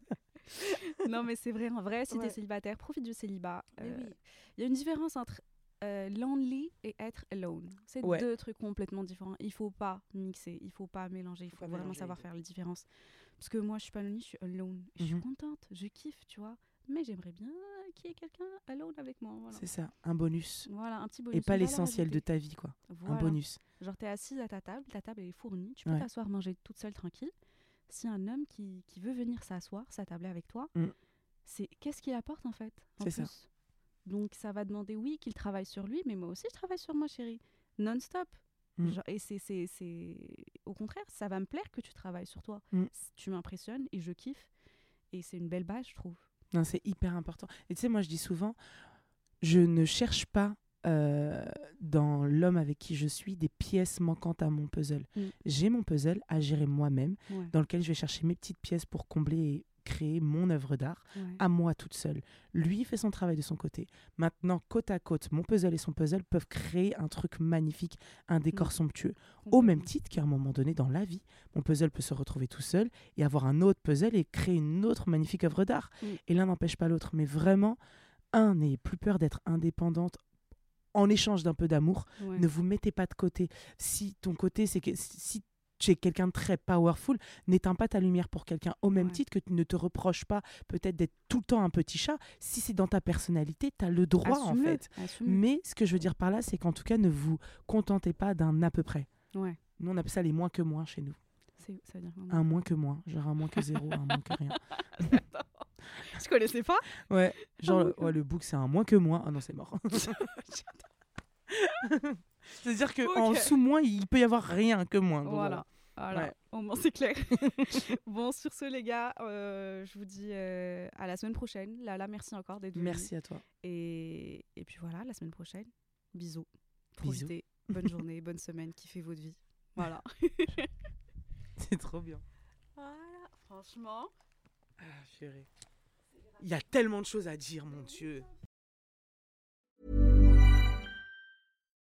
A: non, mais c'est vrai, en vrai, si
B: Ouais.
A: t'es célibataire, profite du célibat. Euh,
B: oui.
A: Il y a une différence entre euh, lonely et être alone. C'est
B: Ouais.
A: deux trucs complètement différents. Il faut pas mixer, il faut pas mélanger, il faut vraiment savoir faire la différence. Parce que moi, je suis pas lonely, je suis alone. Je suis
B: Mhm.
A: contente, je kiffe, tu vois. Mais j'aimerais bien qu'il y ait quelqu'un alone avec moi. Voilà,
B: C'est ça, un bonus.
A: voilà un petit bonus.
B: Et pas l'essentiel de ta vie, quoi.
A: Voilà.
B: Un bonus.
A: Genre, t'es assise à ta table, ta table elle est fournie, tu peux
B: Ouais.
A: t'asseoir manger toute seule tranquille. Si un homme qui, qui veut venir s'asseoir, s'attabler avec toi,
B: Mm.
A: c'est qu'est-ce qu'il apporte en fait
B: C'est ça.
A: Donc ça va demander, oui, qu'il travaille sur lui, mais moi aussi je travaille sur moi, chérie. Non-stop.
B: Mm.
A: Et c'est. Au contraire, ça va me plaire que tu travailles sur toi.
B: Mm.
A: Tu m'impressionnes et je kiffe. Et c'est une belle base, je trouve.
B: Non, c'est hyper important. Et tu sais, moi, je dis souvent, je ne cherche pas euh, dans l'homme avec qui je suis des pièces manquantes à mon puzzle.
A: Mm.
B: J'ai mon puzzle à gérer moi-même,
A: Ouais.
B: dans lequel je vais chercher mes petites pièces pour combler et créer mon œuvre d'art
A: ouais.
B: à moi toute seule. Lui fait son travail de son côté. Maintenant, côte à côte, mon puzzle et son puzzle peuvent créer un truc magnifique, un décor
A: Mm.
B: somptueux. Au même titre qu'à un moment donné dans la vie, mon puzzle peut se retrouver tout seul et avoir un autre puzzle et créer une autre magnifique œuvre d'art.
A: Mm.
B: Et l'un n'empêche pas l'autre. Mais vraiment, un, n'ayez plus peur d'être indépendante en échange d'un peu d'amour.
A: Ouais.
B: Ne vous mettez pas de côté. Si ton côté, c'est que si tu es quelqu'un de très powerful, n'éteins pas ta lumière pour quelqu'un. Au même
A: Ouais.
B: titre que tu ne te reproches pas peut-être d'être tout le temps un petit chat. Si c'est dans ta personnalité, tu as le droit en fait. Mais ce que je veux dire par là, c'est qu'en tout cas, ne vous contentez pas d'un à peu près.
A: Ouais.
B: Nous, on appelle ça les moins que moins chez nous.
A: C'est, ça veut dire quoi,
B: Un moins que moins. Genre un moins que zéro, un moins que rien.
A: Je connaissais pas
B: Ouais, genre, le- ouais, le book, c'est un moins que moins. Ah non, c'est mort. C'est-à-dire qu'en
A: Ok.
B: sous moins, il peut y avoir rien que moins. Donc
A: Voilà. Voilà,
B: Ouais.
A: au moins c'est clair. bon, sur ce, les gars, euh, je vous dis euh, à la semaine prochaine. Lala, merci encore d'être venue.
B: Merci à toi.
A: Et, et puis voilà, la semaine prochaine. Bisous.
B: Bisous.
A: Profitez. Bonne journée, bonne semaine, kiffez votre vie. Voilà.
B: C'est trop bien.
A: voilà, franchement.
B: Ah, chérie. Il y a tellement de choses à dire, mon Dieu.